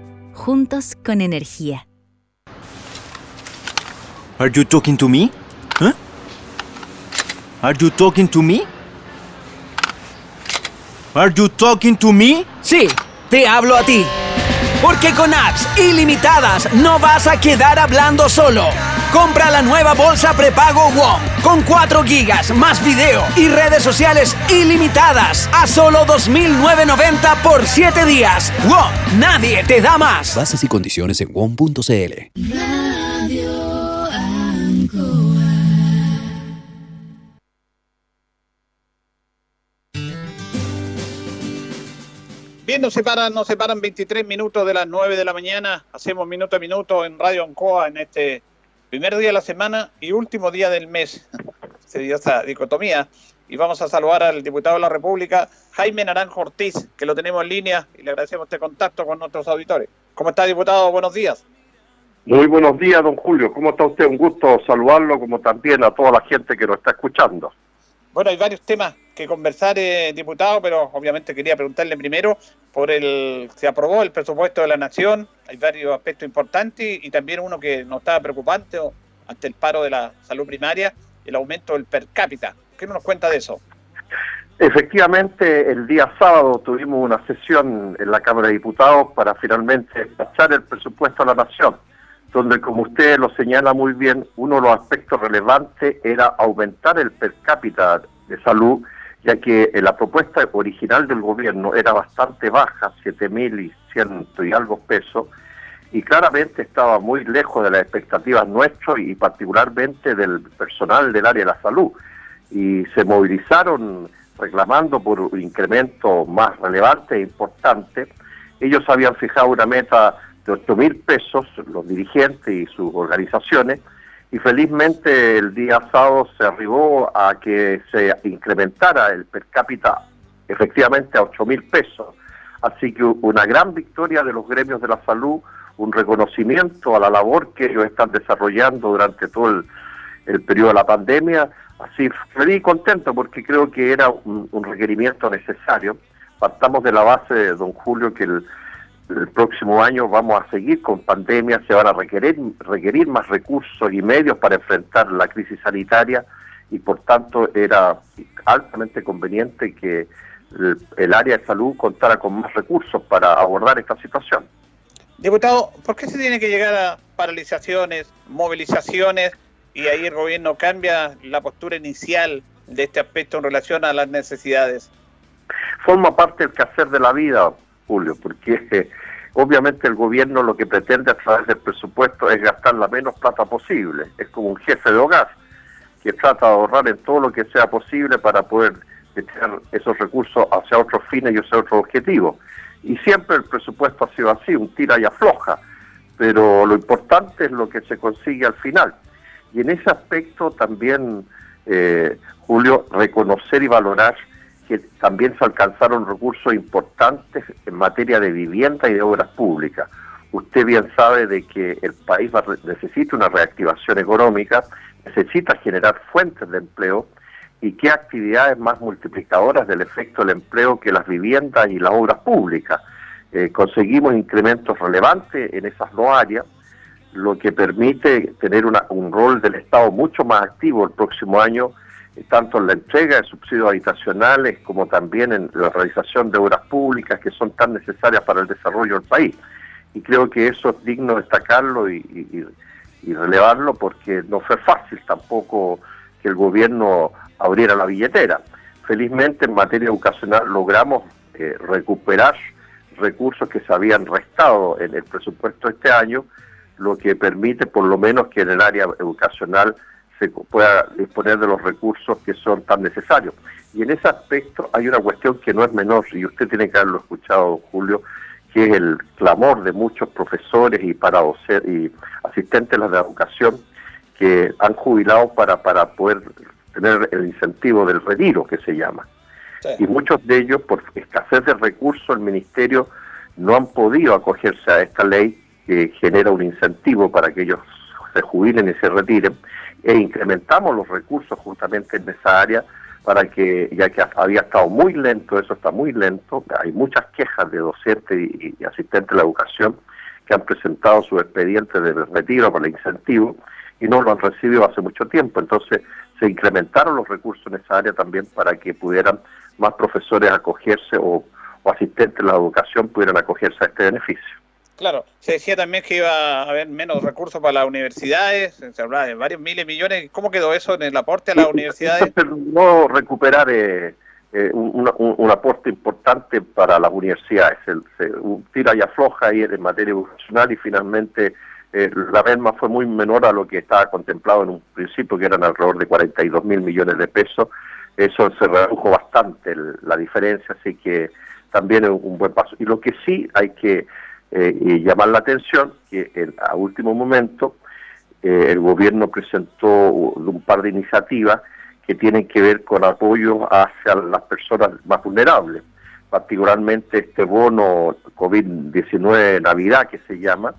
Juntos con energía. Are you talking to me? Huh? Are you talking to me? Are you talking to me? Sí, te hablo a ti. Porque con apps ilimitadas no vas a quedar hablando solo. Compra la nueva bolsa prepago WOM con 4 gigas más video y redes sociales ilimitadas a solo 2.990 por 7 días. WOM, nadie te da más. Bases y condiciones en WOM.cl. Bien, nos separan, nos separan 23 minutos de las 9 de la mañana. Hacemos minuto a minuto en Radio Ancoa en este primer día de la semana y último día del mes. Se dio esa dicotomía. Y vamos a saludar al diputado de la República, Jaime Naranjo Ortiz, que lo tenemos en línea y le agradecemos este contacto con nuestros auditores. ¿Cómo está, diputado? Buenos días. Muy buenos días, don Julio. ¿Cómo está usted? Un gusto saludarlo, como también a toda la gente que nos está escuchando. Bueno, hay varios temas que conversar, eh, diputado, pero obviamente quería preguntarle primero por el, se aprobó el presupuesto de la Nación, hay varios aspectos importantes y, también uno que nos estaba preocupante ante el paro de la salud primaria, el aumento del per cápita. ¿Qué nos cuenta de eso? Efectivamente, el día sábado tuvimos una sesión en la Cámara de Diputados para finalmente despachar el presupuesto a la Nación, donde, como usted lo señala muy bien, uno de los aspectos relevantes era aumentar el per cápita de salud ya que eh, la propuesta original del gobierno era bastante baja, 7.100 y algo pesos, y claramente estaba muy lejos de las expectativas nuestras y particularmente del personal del área de la salud. Y se movilizaron reclamando por un incremento más relevante e importante. Ellos habían fijado una meta de 8.000 pesos, los dirigentes y sus organizaciones, y felizmente el día sábado se arribó a que se incrementara el per cápita efectivamente a 8 mil pesos. Así que una gran victoria de los gremios de la salud, un reconocimiento a la labor que ellos están desarrollando durante todo el, periodo de la pandemia. Así feliz y contento porque creo que era un, un requerimiento necesario. Partamos de la base, don Julio, que el, el próximo año vamos a seguir con pandemia, se van a requerir, requerir más recursos y medios para enfrentar la crisis sanitaria y por tanto era altamente conveniente que el, el área de salud contara con más recursos para abordar esta situación. Diputado, ¿por qué se tiene que llegar a paralizaciones, movilizaciones y ahí el gobierno cambia la postura inicial de este aspecto en relación a las necesidades? Forma parte del quehacer de la vida, Julio, porque obviamente el gobierno lo que pretende a través del presupuesto es gastar la menos plata posible. Es como un jefe de hogar que trata de ahorrar en todo lo que sea posible para poder echar esos recursos hacia otros fines y hacia otros objetivos. Y siempre el presupuesto ha sido así, un tira y afloja, pero lo importante es lo que se consigue al final. Y en ese aspecto también, eh, Julio, reconocer y valorar que también se alcanzaron recursos importantes en materia de vivienda y de obras públicas. Usted bien sabe de que el país va, necesita una reactivación económica, necesita generar fuentes de empleo y qué actividades más multiplicadoras del efecto del empleo que las viviendas y las obras públicas. Eh, conseguimos incrementos relevantes en esas dos áreas, lo que permite tener una, un rol del Estado mucho más activo el próximo año tanto en la entrega de subsidios habitacionales como también en la realización de obras públicas que son tan necesarias para el desarrollo del país. Y creo que eso es digno de destacarlo y relevarlo porque no fue fácil tampoco que el gobierno abriera la billetera. Felizmente en materia educacional logramos eh, recuperar recursos que se habían restado en el presupuesto este año, lo que permite por lo menos que en el área educacional se pueda disponer de los recursos que son tan necesarios. Y en ese aspecto hay una cuestión que no es menor, y usted tiene que haberlo escuchado, Julio, que es el clamor de muchos profesores y para y asistentes de la educación que han jubilado para, para poder tener el incentivo del retiro, que se llama. Y muchos de ellos, por escasez de recursos, el Ministerio no han podido acogerse a esta ley que genera un incentivo para que ellos se jubilen y se retiren, e incrementamos los recursos justamente en esa área para que, ya que había estado muy lento, eso está muy lento, hay muchas quejas de docentes y, asistentes de la educación que han presentado su expediente de retiro para el incentivo y no lo han recibido hace mucho tiempo. Entonces se incrementaron los recursos en esa área también para que pudieran más profesores acogerse o, o asistentes de la educación pudieran acogerse a este beneficio. Claro, se decía también que iba a haber menos recursos para las universidades, se hablaba de varios miles de millones. ¿Cómo quedó eso en el aporte a las universidades? No recuperar eh, eh, un, aporte importante para las universidades. se, un tira y afloja ahí en materia educacional y finalmente eh, la merma fue muy menor a lo que estaba contemplado en un principio, que eran alrededor de 42 mil millones de pesos. Eso se redujo bastante la diferencia, así que también es un buen paso. Y lo que sí hay que eh, y llamar la atención que a último momento eh, el gobierno presentó un par de iniciativas que tienen que ver con apoyo hacia las personas más vulnerables, particularmente este bono COVID-19 Navidad que se llama,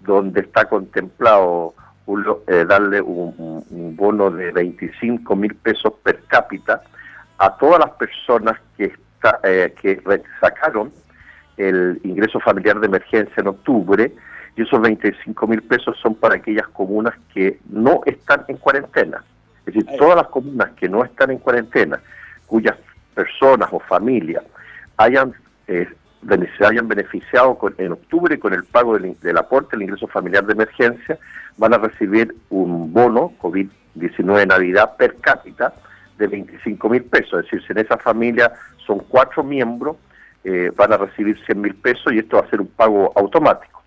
donde está contemplado eh, darle un, bono de 25 mil pesos per cápita a todas las personas que, está, que sacaron el ingreso familiar de emergencia en octubre y esos 25 mil pesos son para aquellas comunas que no están en cuarentena. Es decir, todas las comunas que no están en cuarentena, cuyas personas o familias hayan, eh, se hayan beneficiado en octubre con el pago del, del aporte del ingreso familiar de emergencia, van a recibir un bono COVID-19 Navidad per cápita de 25 mil pesos. Es decir, si en esa familia son cuatro miembros, eh, van a recibir 100 mil pesos y esto va a ser un pago automático.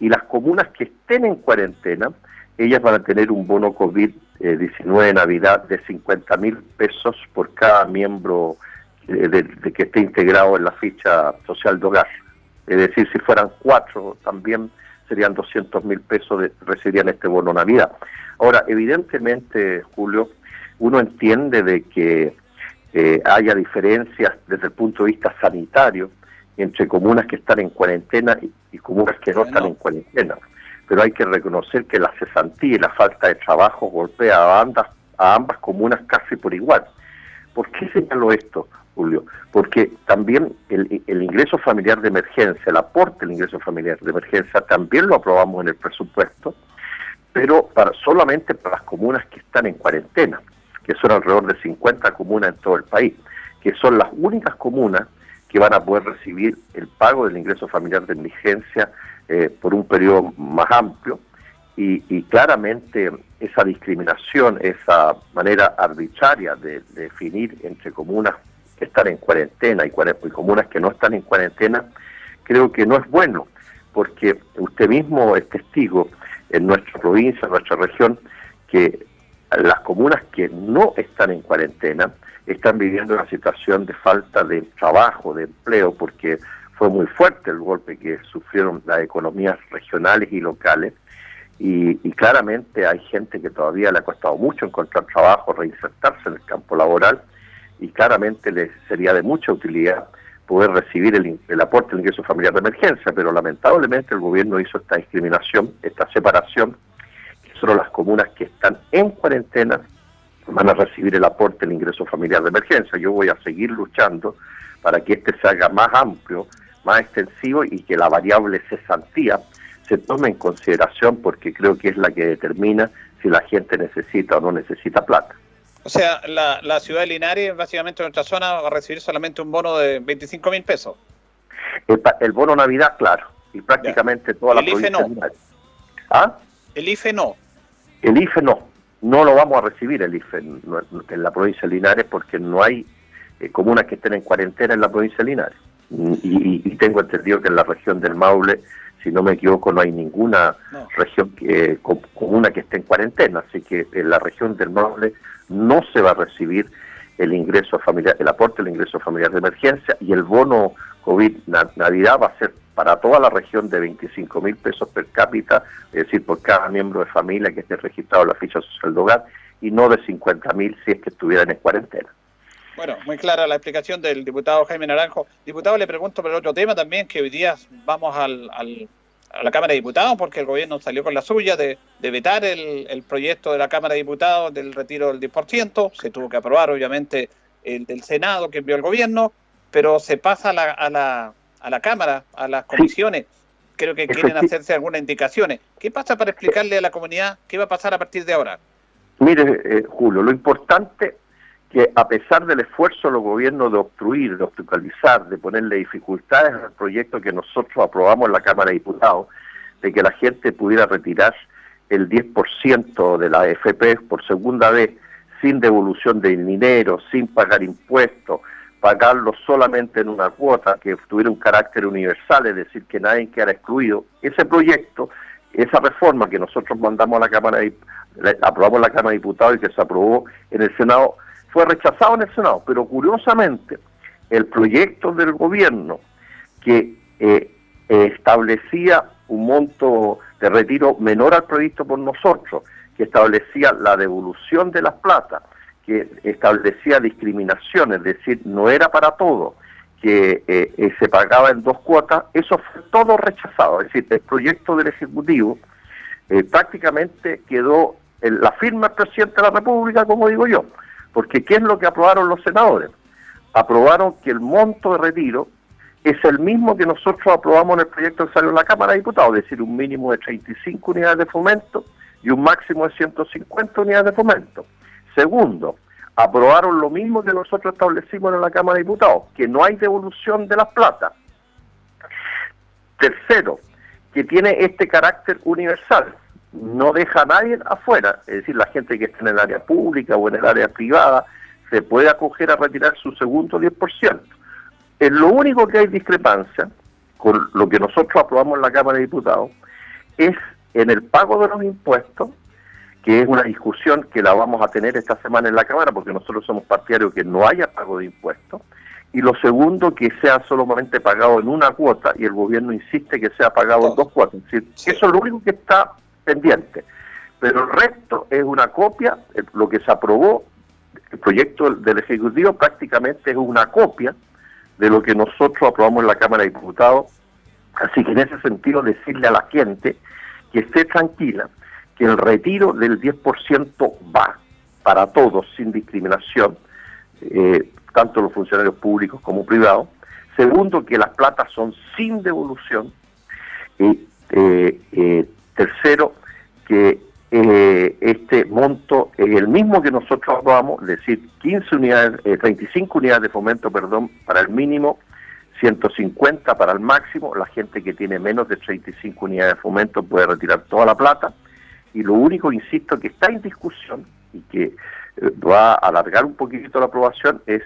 Y las comunas que estén en cuarentena, ellas van a tener un bono COVID-19 de Navidad de 50 mil pesos por cada miembro eh, de, que esté integrado en la ficha social de hogar. Es decir, si fueran cuatro, también serían 200 mil pesos, de, recibirían este bono Navidad. Ahora, evidentemente, Julio, uno entiende de que eh, haya diferencias desde el punto de vista sanitario entre comunas que están en cuarentena y, comunas que no están en cuarentena. Pero hay que reconocer que la cesantía y la falta de trabajo golpea a ambas, a ambas comunas casi por igual. ¿Por qué señalo esto, Julio? Porque también el, el ingreso familiar de emergencia, el aporte del ingreso familiar de emergencia, también lo aprobamos en el presupuesto, pero para, solamente para las comunas que están en cuarentena que son alrededor de 50 comunas en todo el país, que son las únicas comunas que van a poder recibir el pago del ingreso familiar de emergencia eh, por un periodo más amplio. Y, claramente esa discriminación, esa manera arbitraria de, definir entre comunas que están en cuarentena y, y comunas que no están en cuarentena, creo que no es bueno, porque usted mismo es testigo en nuestra provincia, en nuestra región, que las comunas que no están en cuarentena están viviendo una situación de falta de trabajo, de empleo, porque fue muy fuerte el golpe que sufrieron las economías regionales y locales. Y, claramente hay gente que todavía le ha costado mucho encontrar trabajo, reinsertarse en el campo laboral, y claramente les sería de mucha utilidad poder recibir el, el aporte del ingreso familiar de emergencia, pero lamentablemente el gobierno hizo esta discriminación, esta separación solo las comunas que están en cuarentena van a recibir el aporte del ingreso familiar de emergencia. Yo voy a seguir luchando para que este se haga más amplio, más extensivo y que la variable cesantía se tome en consideración porque creo que es la que determina si la gente necesita o no necesita plata. O sea, la, ciudad de Linares, básicamente en nuestra zona, va a recibir solamente un bono de 25 mil pesos. El, bono Navidad, claro, y prácticamente toda la provincia. IFE no. ¿Ah? El IFE no. El IFE no, no lo vamos a recibir el IFE en, en la provincia de Linares porque no hay eh, comunas que estén en cuarentena en la provincia de Linares. Y, y, tengo entendido que en la región del Maule, si no me equivoco, no hay ninguna región que, comuna que esté en cuarentena, así que en la región del Maule no se va a recibir el ingreso familiar, el aporte del ingreso familiar de emergencia y el bono COVID Navidad va a ser para toda la región de 25 mil pesos per cápita, es decir, por cada miembro de familia que esté registrado en la ficha social de hogar, y no de 50 mil si es que estuvieran en cuarentena. Bueno, muy clara la explicación del diputado Jaime Naranjo. Diputado, le pregunto por el otro tema también, que hoy día vamos al, a la Cámara de Diputados, porque el gobierno salió con la suya de, vetar el, proyecto de la Cámara de Diputados del retiro del 10%. Se tuvo que aprobar, obviamente, el del Senado que envió el gobierno, pero se pasa a la, a la, a la Cámara, a las comisiones. Creo que quieren hacerse algunas indicaciones. ¿Qué pasa para explicarle a la comunidad qué va a pasar a partir de ahora? Mire, eh, Julio, lo importante que a pesar del esfuerzo de los gobiernos de obstruir, de obstaculizar, de ponerle dificultades al proyecto que nosotros aprobamos en la Cámara de Diputados, de que la gente pudiera retirar el 10% de la AFP por segunda vez sin devolución de dinero, sin pagar impuestos, pagarlo solamente en una cuota que tuviera un carácter universal, es decir, que nadie quedara excluido. Ese proyecto, esa reforma que nosotros mandamos a la Cámara de, aprobamos la Cámara de Diputados y que se aprobó en el Senado, fue rechazado en el Senado, pero curiosamente el proyecto del gobierno que eh, establecía un monto de retiro menor al previsto por nosotros, que establecía la devolución de las plata, que establecía discriminación, es decir, no era para todo, que eh, eh, se pagaba en dos cuotas, eso fue todo rechazado, es decir, el proyecto del Ejecutivo prácticamente quedó en la firma del presidente de la República, como digo yo, porque ¿qué es lo que aprobaron los senadores? Aprobaron que el monto de retiro es el mismo que nosotros aprobamos en el proyecto que salió en la Cámara de Diputados, es decir, un mínimo de 35 unidades de fomento y un máximo de 150 unidades de fomento. Segundo, aprobaron lo mismo que nosotros establecimos en la Cámara de Diputados, que no hay devolución de las plata. Tercero, que tiene este carácter universal no deja a nadie afuera, es decir, la gente que está en el área pública o en el área privada se puede acoger a retirar su segundo 10%. Es lo único que hay discrepancia con lo que nosotros aprobamos en la Cámara de Diputados es en el pago de los impuestos, que es una discusión que la vamos a tener esta semana en la Cámara porque nosotros somos partidarios que no haya pago de impuestos. Y lo segundo, que sea solamente pagado en una cuota y el gobierno insiste que sea pagado en dos cuotas. Es decir, eso es lo único que está pendiente. Pero el resto es una copia, lo que se aprobó, el proyecto del Ejecutivo prácticamente es una copia de lo que nosotros aprobamos en la Cámara de Diputados. Así que en ese sentido decirle a la gente que esté tranquila, que el retiro del 10% va para todos sin discriminación, eh, tanto los funcionarios públicos como privados. Segundo, que las platas son sin devolución. Y eh, eh, Tercero, que este monto es el mismo que nosotros aprobamos, es decir, 15 unidades, 35 eh, unidades de fomento, perdón, para el mínimo, 150 para el máximo. La gente que tiene menos de 35 unidades de fomento puede retirar toda la plata. Y lo único, insisto, que está en discusión y que eh, va a alargar un poquito la aprobación es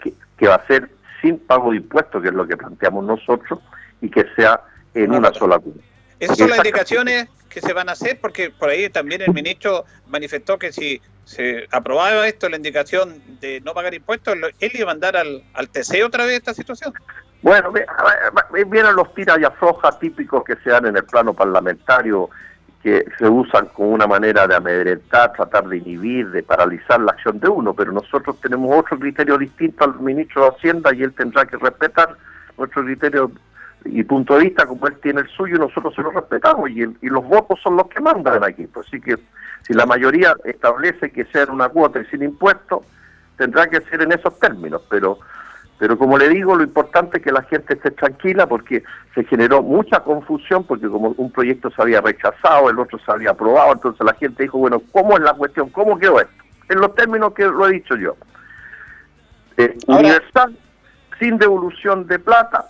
que, que, va a ser sin pago de impuestos, que es lo que planteamos nosotros, y que sea en una sola cuota. Esas son las indicaciones que se van a hacer, porque por ahí también el ministro manifestó que si se aprobaba esto, la indicación de no pagar impuestos, él iba a mandar al, al TC otra vez esta situación. Bueno, vienen los tiras y aflojas típicos que se dan en el plano parlamentario, que se usan como una manera de amedrentar, tratar de inhibir, de paralizar la acción de uno, pero nosotros tenemos otro criterio distinto al ministro de Hacienda y él tendrá que respetar nuestro criterio y punto de vista como él tiene el suyo, nosotros se lo respetamos y, y los votos son los que mandan aquí. Así que si la mayoría establece que sea una cuota y sin impuestos, tendrá que ser en esos términos. Pero, pero como le digo, lo importante es que la gente esté tranquila porque se generó mucha confusión porque como un proyecto se había rechazado, el otro se había aprobado, entonces la gente dijo, bueno, ¿cómo es la cuestión? ¿Cómo quedó esto? En los términos que lo he dicho yo. Eh, universal, sin devolución de plata,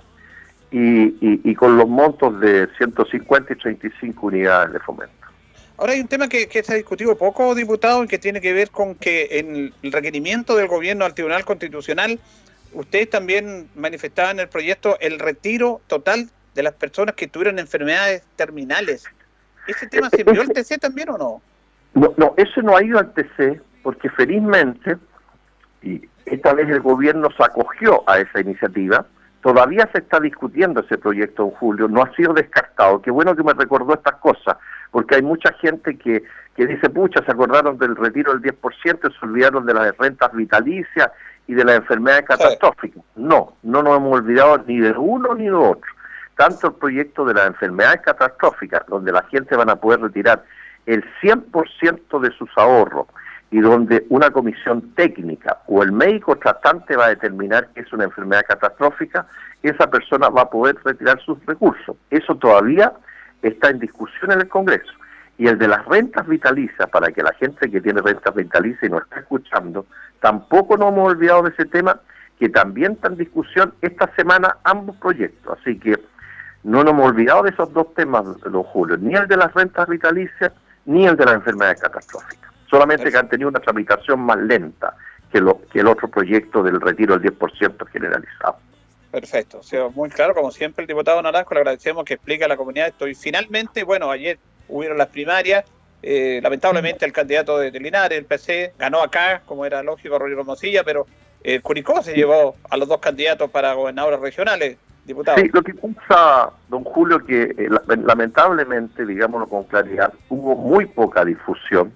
y, y, con los montos de 150 y 35 unidades de fomento. Ahora hay un tema que, que se ha discutido poco, diputado, y que tiene que ver con que en el requerimiento del gobierno al Tribunal Constitucional, ustedes también manifestaban en el proyecto el retiro total de las personas que tuvieron enfermedades terminales. ¿Ese tema se al TC también o no? No, no, eso no ha ido al TC porque felizmente, y esta vez el gobierno se acogió a esa iniciativa, todavía se está discutiendo ese proyecto en julio, no ha sido descartado. Qué bueno que me recordó estas cosas, porque hay mucha gente que, que dice, pucha, se acordaron del retiro del 10% y se olvidaron de las rentas vitalicias y de las enfermedades catastróficas. No, no nos hemos olvidado ni de uno ni de otro. Tanto el proyecto de las enfermedades catastróficas, donde la gente van a poder retirar el 100% de sus ahorros y donde una comisión técnica o el médico tratante va a determinar que es una enfermedad catastrófica, esa persona va a poder retirar sus recursos. Eso todavía está en discusión en el Congreso. Y el de las rentas vitalicias, para que la gente que tiene rentas vitalicias y no está escuchando, tampoco nos hemos olvidado de ese tema, que también está en discusión esta semana ambos proyectos. Así que no nos hemos olvidado de esos dos temas, don Julio, ni el de las rentas vitalicias, ni el de las enfermedades catastróficas. Solamente que han tenido una tramitación más lenta que, lo, que el otro proyecto del retiro del 10% generalizado. Perfecto, o sea, muy claro, como siempre el diputado Naranjo, le agradecemos que explique a la comunidad esto. Y finalmente, bueno, ayer hubieron las primarias, eh, lamentablemente el candidato de Linares, el PC, ganó acá, como era lógico, Rodrigo Mosilla, pero eh, Curicó se llevó a los dos candidatos para gobernadores regionales, diputado. Sí, lo que pasa, don Julio, que eh, lamentablemente, digámoslo con claridad, hubo muy poca difusión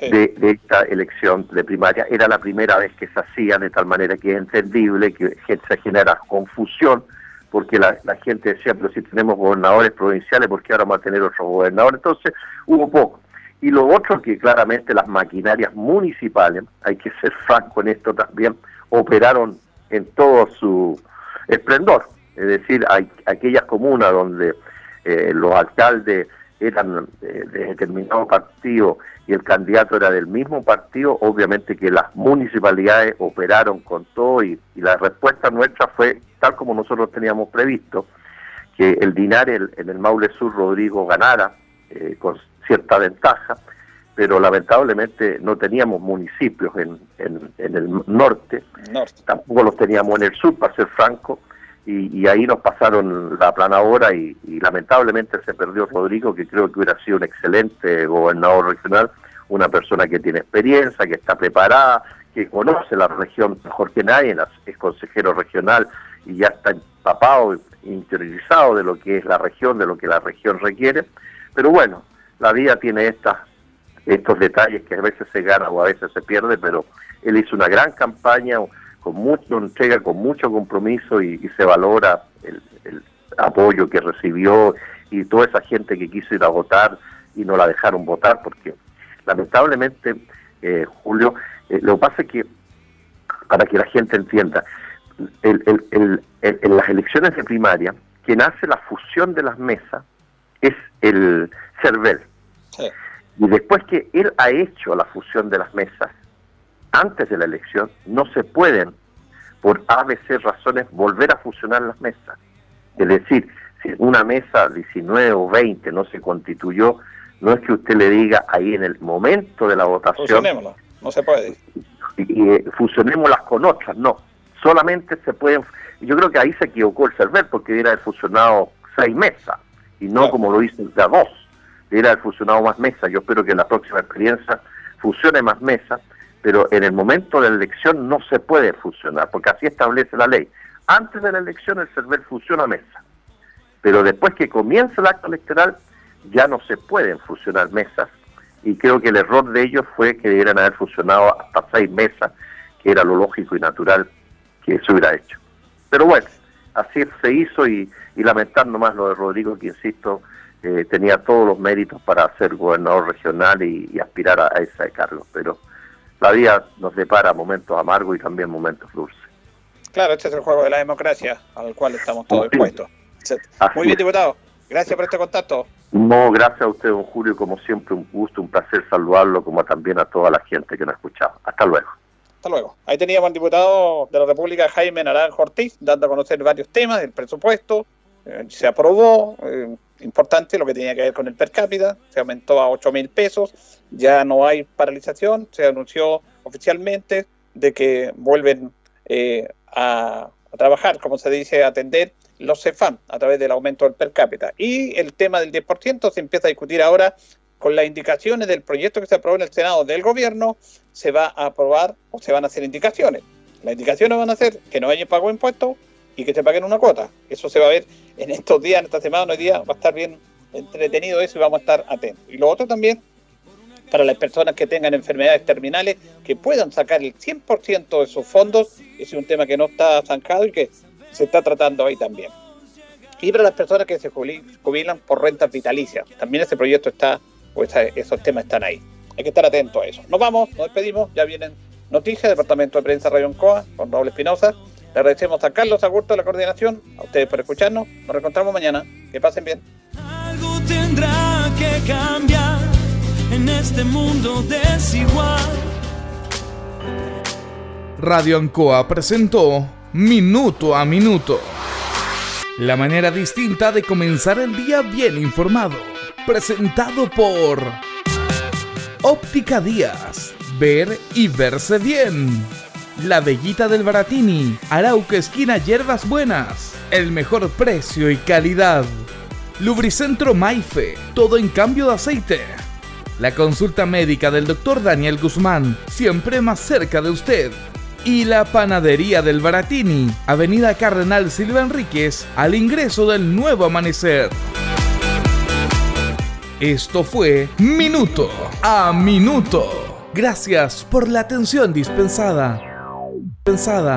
de, de, esta elección de primaria. Era la primera vez que se hacía de tal manera que es entendible, que se genera confusión, porque la, gente decía, pero si tenemos gobernadores provinciales, ¿por qué ahora vamos a tener otro gobernador? Entonces hubo poco. Y lo otro que claramente las maquinarias municipales, hay que ser franco en esto también, operaron en todo su esplendor. Es decir, hay aquellas comunas donde eh, los alcaldes eran de, de determinado partido y el candidato era del mismo partido, obviamente que las municipalidades operaron con todo y, y la respuesta nuestra fue tal como nosotros teníamos previsto, que el Dinar en el Maule Sur Rodrigo ganara eh, con cierta ventaja, pero lamentablemente no teníamos municipios en, en, en el norte, norte, tampoco los teníamos en el sur, para ser franco, y, y, ahí nos pasaron la planadora y, y, lamentablemente se perdió Rodrigo, que creo que hubiera sido un excelente gobernador regional, una persona que tiene experiencia, que está preparada, que conoce la región mejor que nadie, es consejero regional y ya está empapado, interiorizado de lo que es la región, de lo que la región requiere, pero bueno, la vida tiene estas estos detalles que a veces se gana o a veces se pierde, pero él hizo una gran campaña, con mucho entrega, con mucho compromiso y, y se valora el, el, apoyo que recibió y toda esa gente que quiso ir a votar y no la dejaron votar porque lamentablemente eh, Julio eh, lo que pasa es que para que la gente entienda el, el, en las elecciones de primaria quien hace la fusión de las mesas es el CERVEL sí. y después que él ha hecho la fusión de las mesas antes de la elección no se pueden, por ABC razones, volver a fusionar las mesas. Es decir, si una mesa 19 o 20 no se constituyó, no es que usted le diga ahí en el momento de la votación. Fusionémoslas, no se puede. Y, y, fusionémoslas con otras, no. Solamente se pueden. Yo creo que ahí se equivocó el server porque era el fusionado seis mesas y no claro. como lo hizo de dos. Era el fusionado más mesas. Yo espero que en la próxima experiencia fusione más mesas pero en el momento de la elección no se puede fusionar, porque así establece la ley. Antes de la elección el CERVEL fusiona mesa, pero después que comienza el acto electoral ya no se pueden fusionar mesas, y creo que el error de ellos fue que debieran haber fusionado hasta seis mesas, que era lo lógico y natural que se hubiera hecho. Pero bueno, así se hizo y, y lamentar nomás lo de Rodrigo, que insisto, eh, tenía todos los méritos para ser gobernador regional y, aspirar a, a ese cargo, pero la vida nos depara momentos amargos y también momentos dulces. Claro, este es el juego de la democracia al cual estamos todos expuestos. Muy bien, diputado. Gracias por este contacto. No, gracias a usted, don Julio. Como siempre, un gusto, un placer saludarlo, como también a toda la gente que nos ha escuchado. Hasta luego. Hasta luego. Ahí teníamos al diputado de la República, Jaime Naranjo Ortiz, dando a conocer varios temas del presupuesto. Eh, se aprobó, eh, importante lo que tenía que ver con el per cápita, se aumentó a 8 mil pesos, ya no hay paralización, se anunció oficialmente de que vuelven eh, a, trabajar, como se dice, a atender los CEFAM a través del aumento del per cápita. Y el tema del 10% se empieza a discutir ahora con las indicaciones del proyecto que se aprobó en el Senado del gobierno, se va a aprobar o se van a hacer indicaciones. Las indicaciones van a ser que no haya pago de impuestos y que se paguen una cuota. Eso se va a ver en estos días, en esta semana, hoy día va a estar bien entretenido eso y vamos a estar atentos. Y lo otro también, para las personas que tengan enfermedades terminales, que puedan sacar el 100% de sus fondos, ese es un tema que no está zancado y que se está tratando ahí también. Y para las personas que se jubilan por rentas vitalicias, también ese proyecto está, o esos temas están ahí. Hay que estar atentos a eso. Nos vamos, nos despedimos, ya vienen noticias, Departamento de Prensa Rayon Coa, con Raúl Espinosa. Le agradecemos a Carlos Agurto de la coordinación, a ustedes por escucharnos. Nos reencontramos mañana. Que pasen bien. Algo tendrá que cambiar en este mundo desigual. Radio Ancoa presentó Minuto a Minuto. La manera distinta de comenzar el día bien informado. Presentado por Óptica Díaz. Ver y verse bien. La Bellita del Baratini, Arauca esquina Hierbas Buenas. El mejor precio y calidad. Lubricentro Maife, todo en cambio de aceite. La consulta médica del Dr. Daniel Guzmán, siempre más cerca de usted. Y la panadería del Baratini, Avenida Cardenal Silva Enríquez, al ingreso del nuevo amanecer. Esto fue Minuto a Minuto. Gracias por la atención dispensada. Pensada.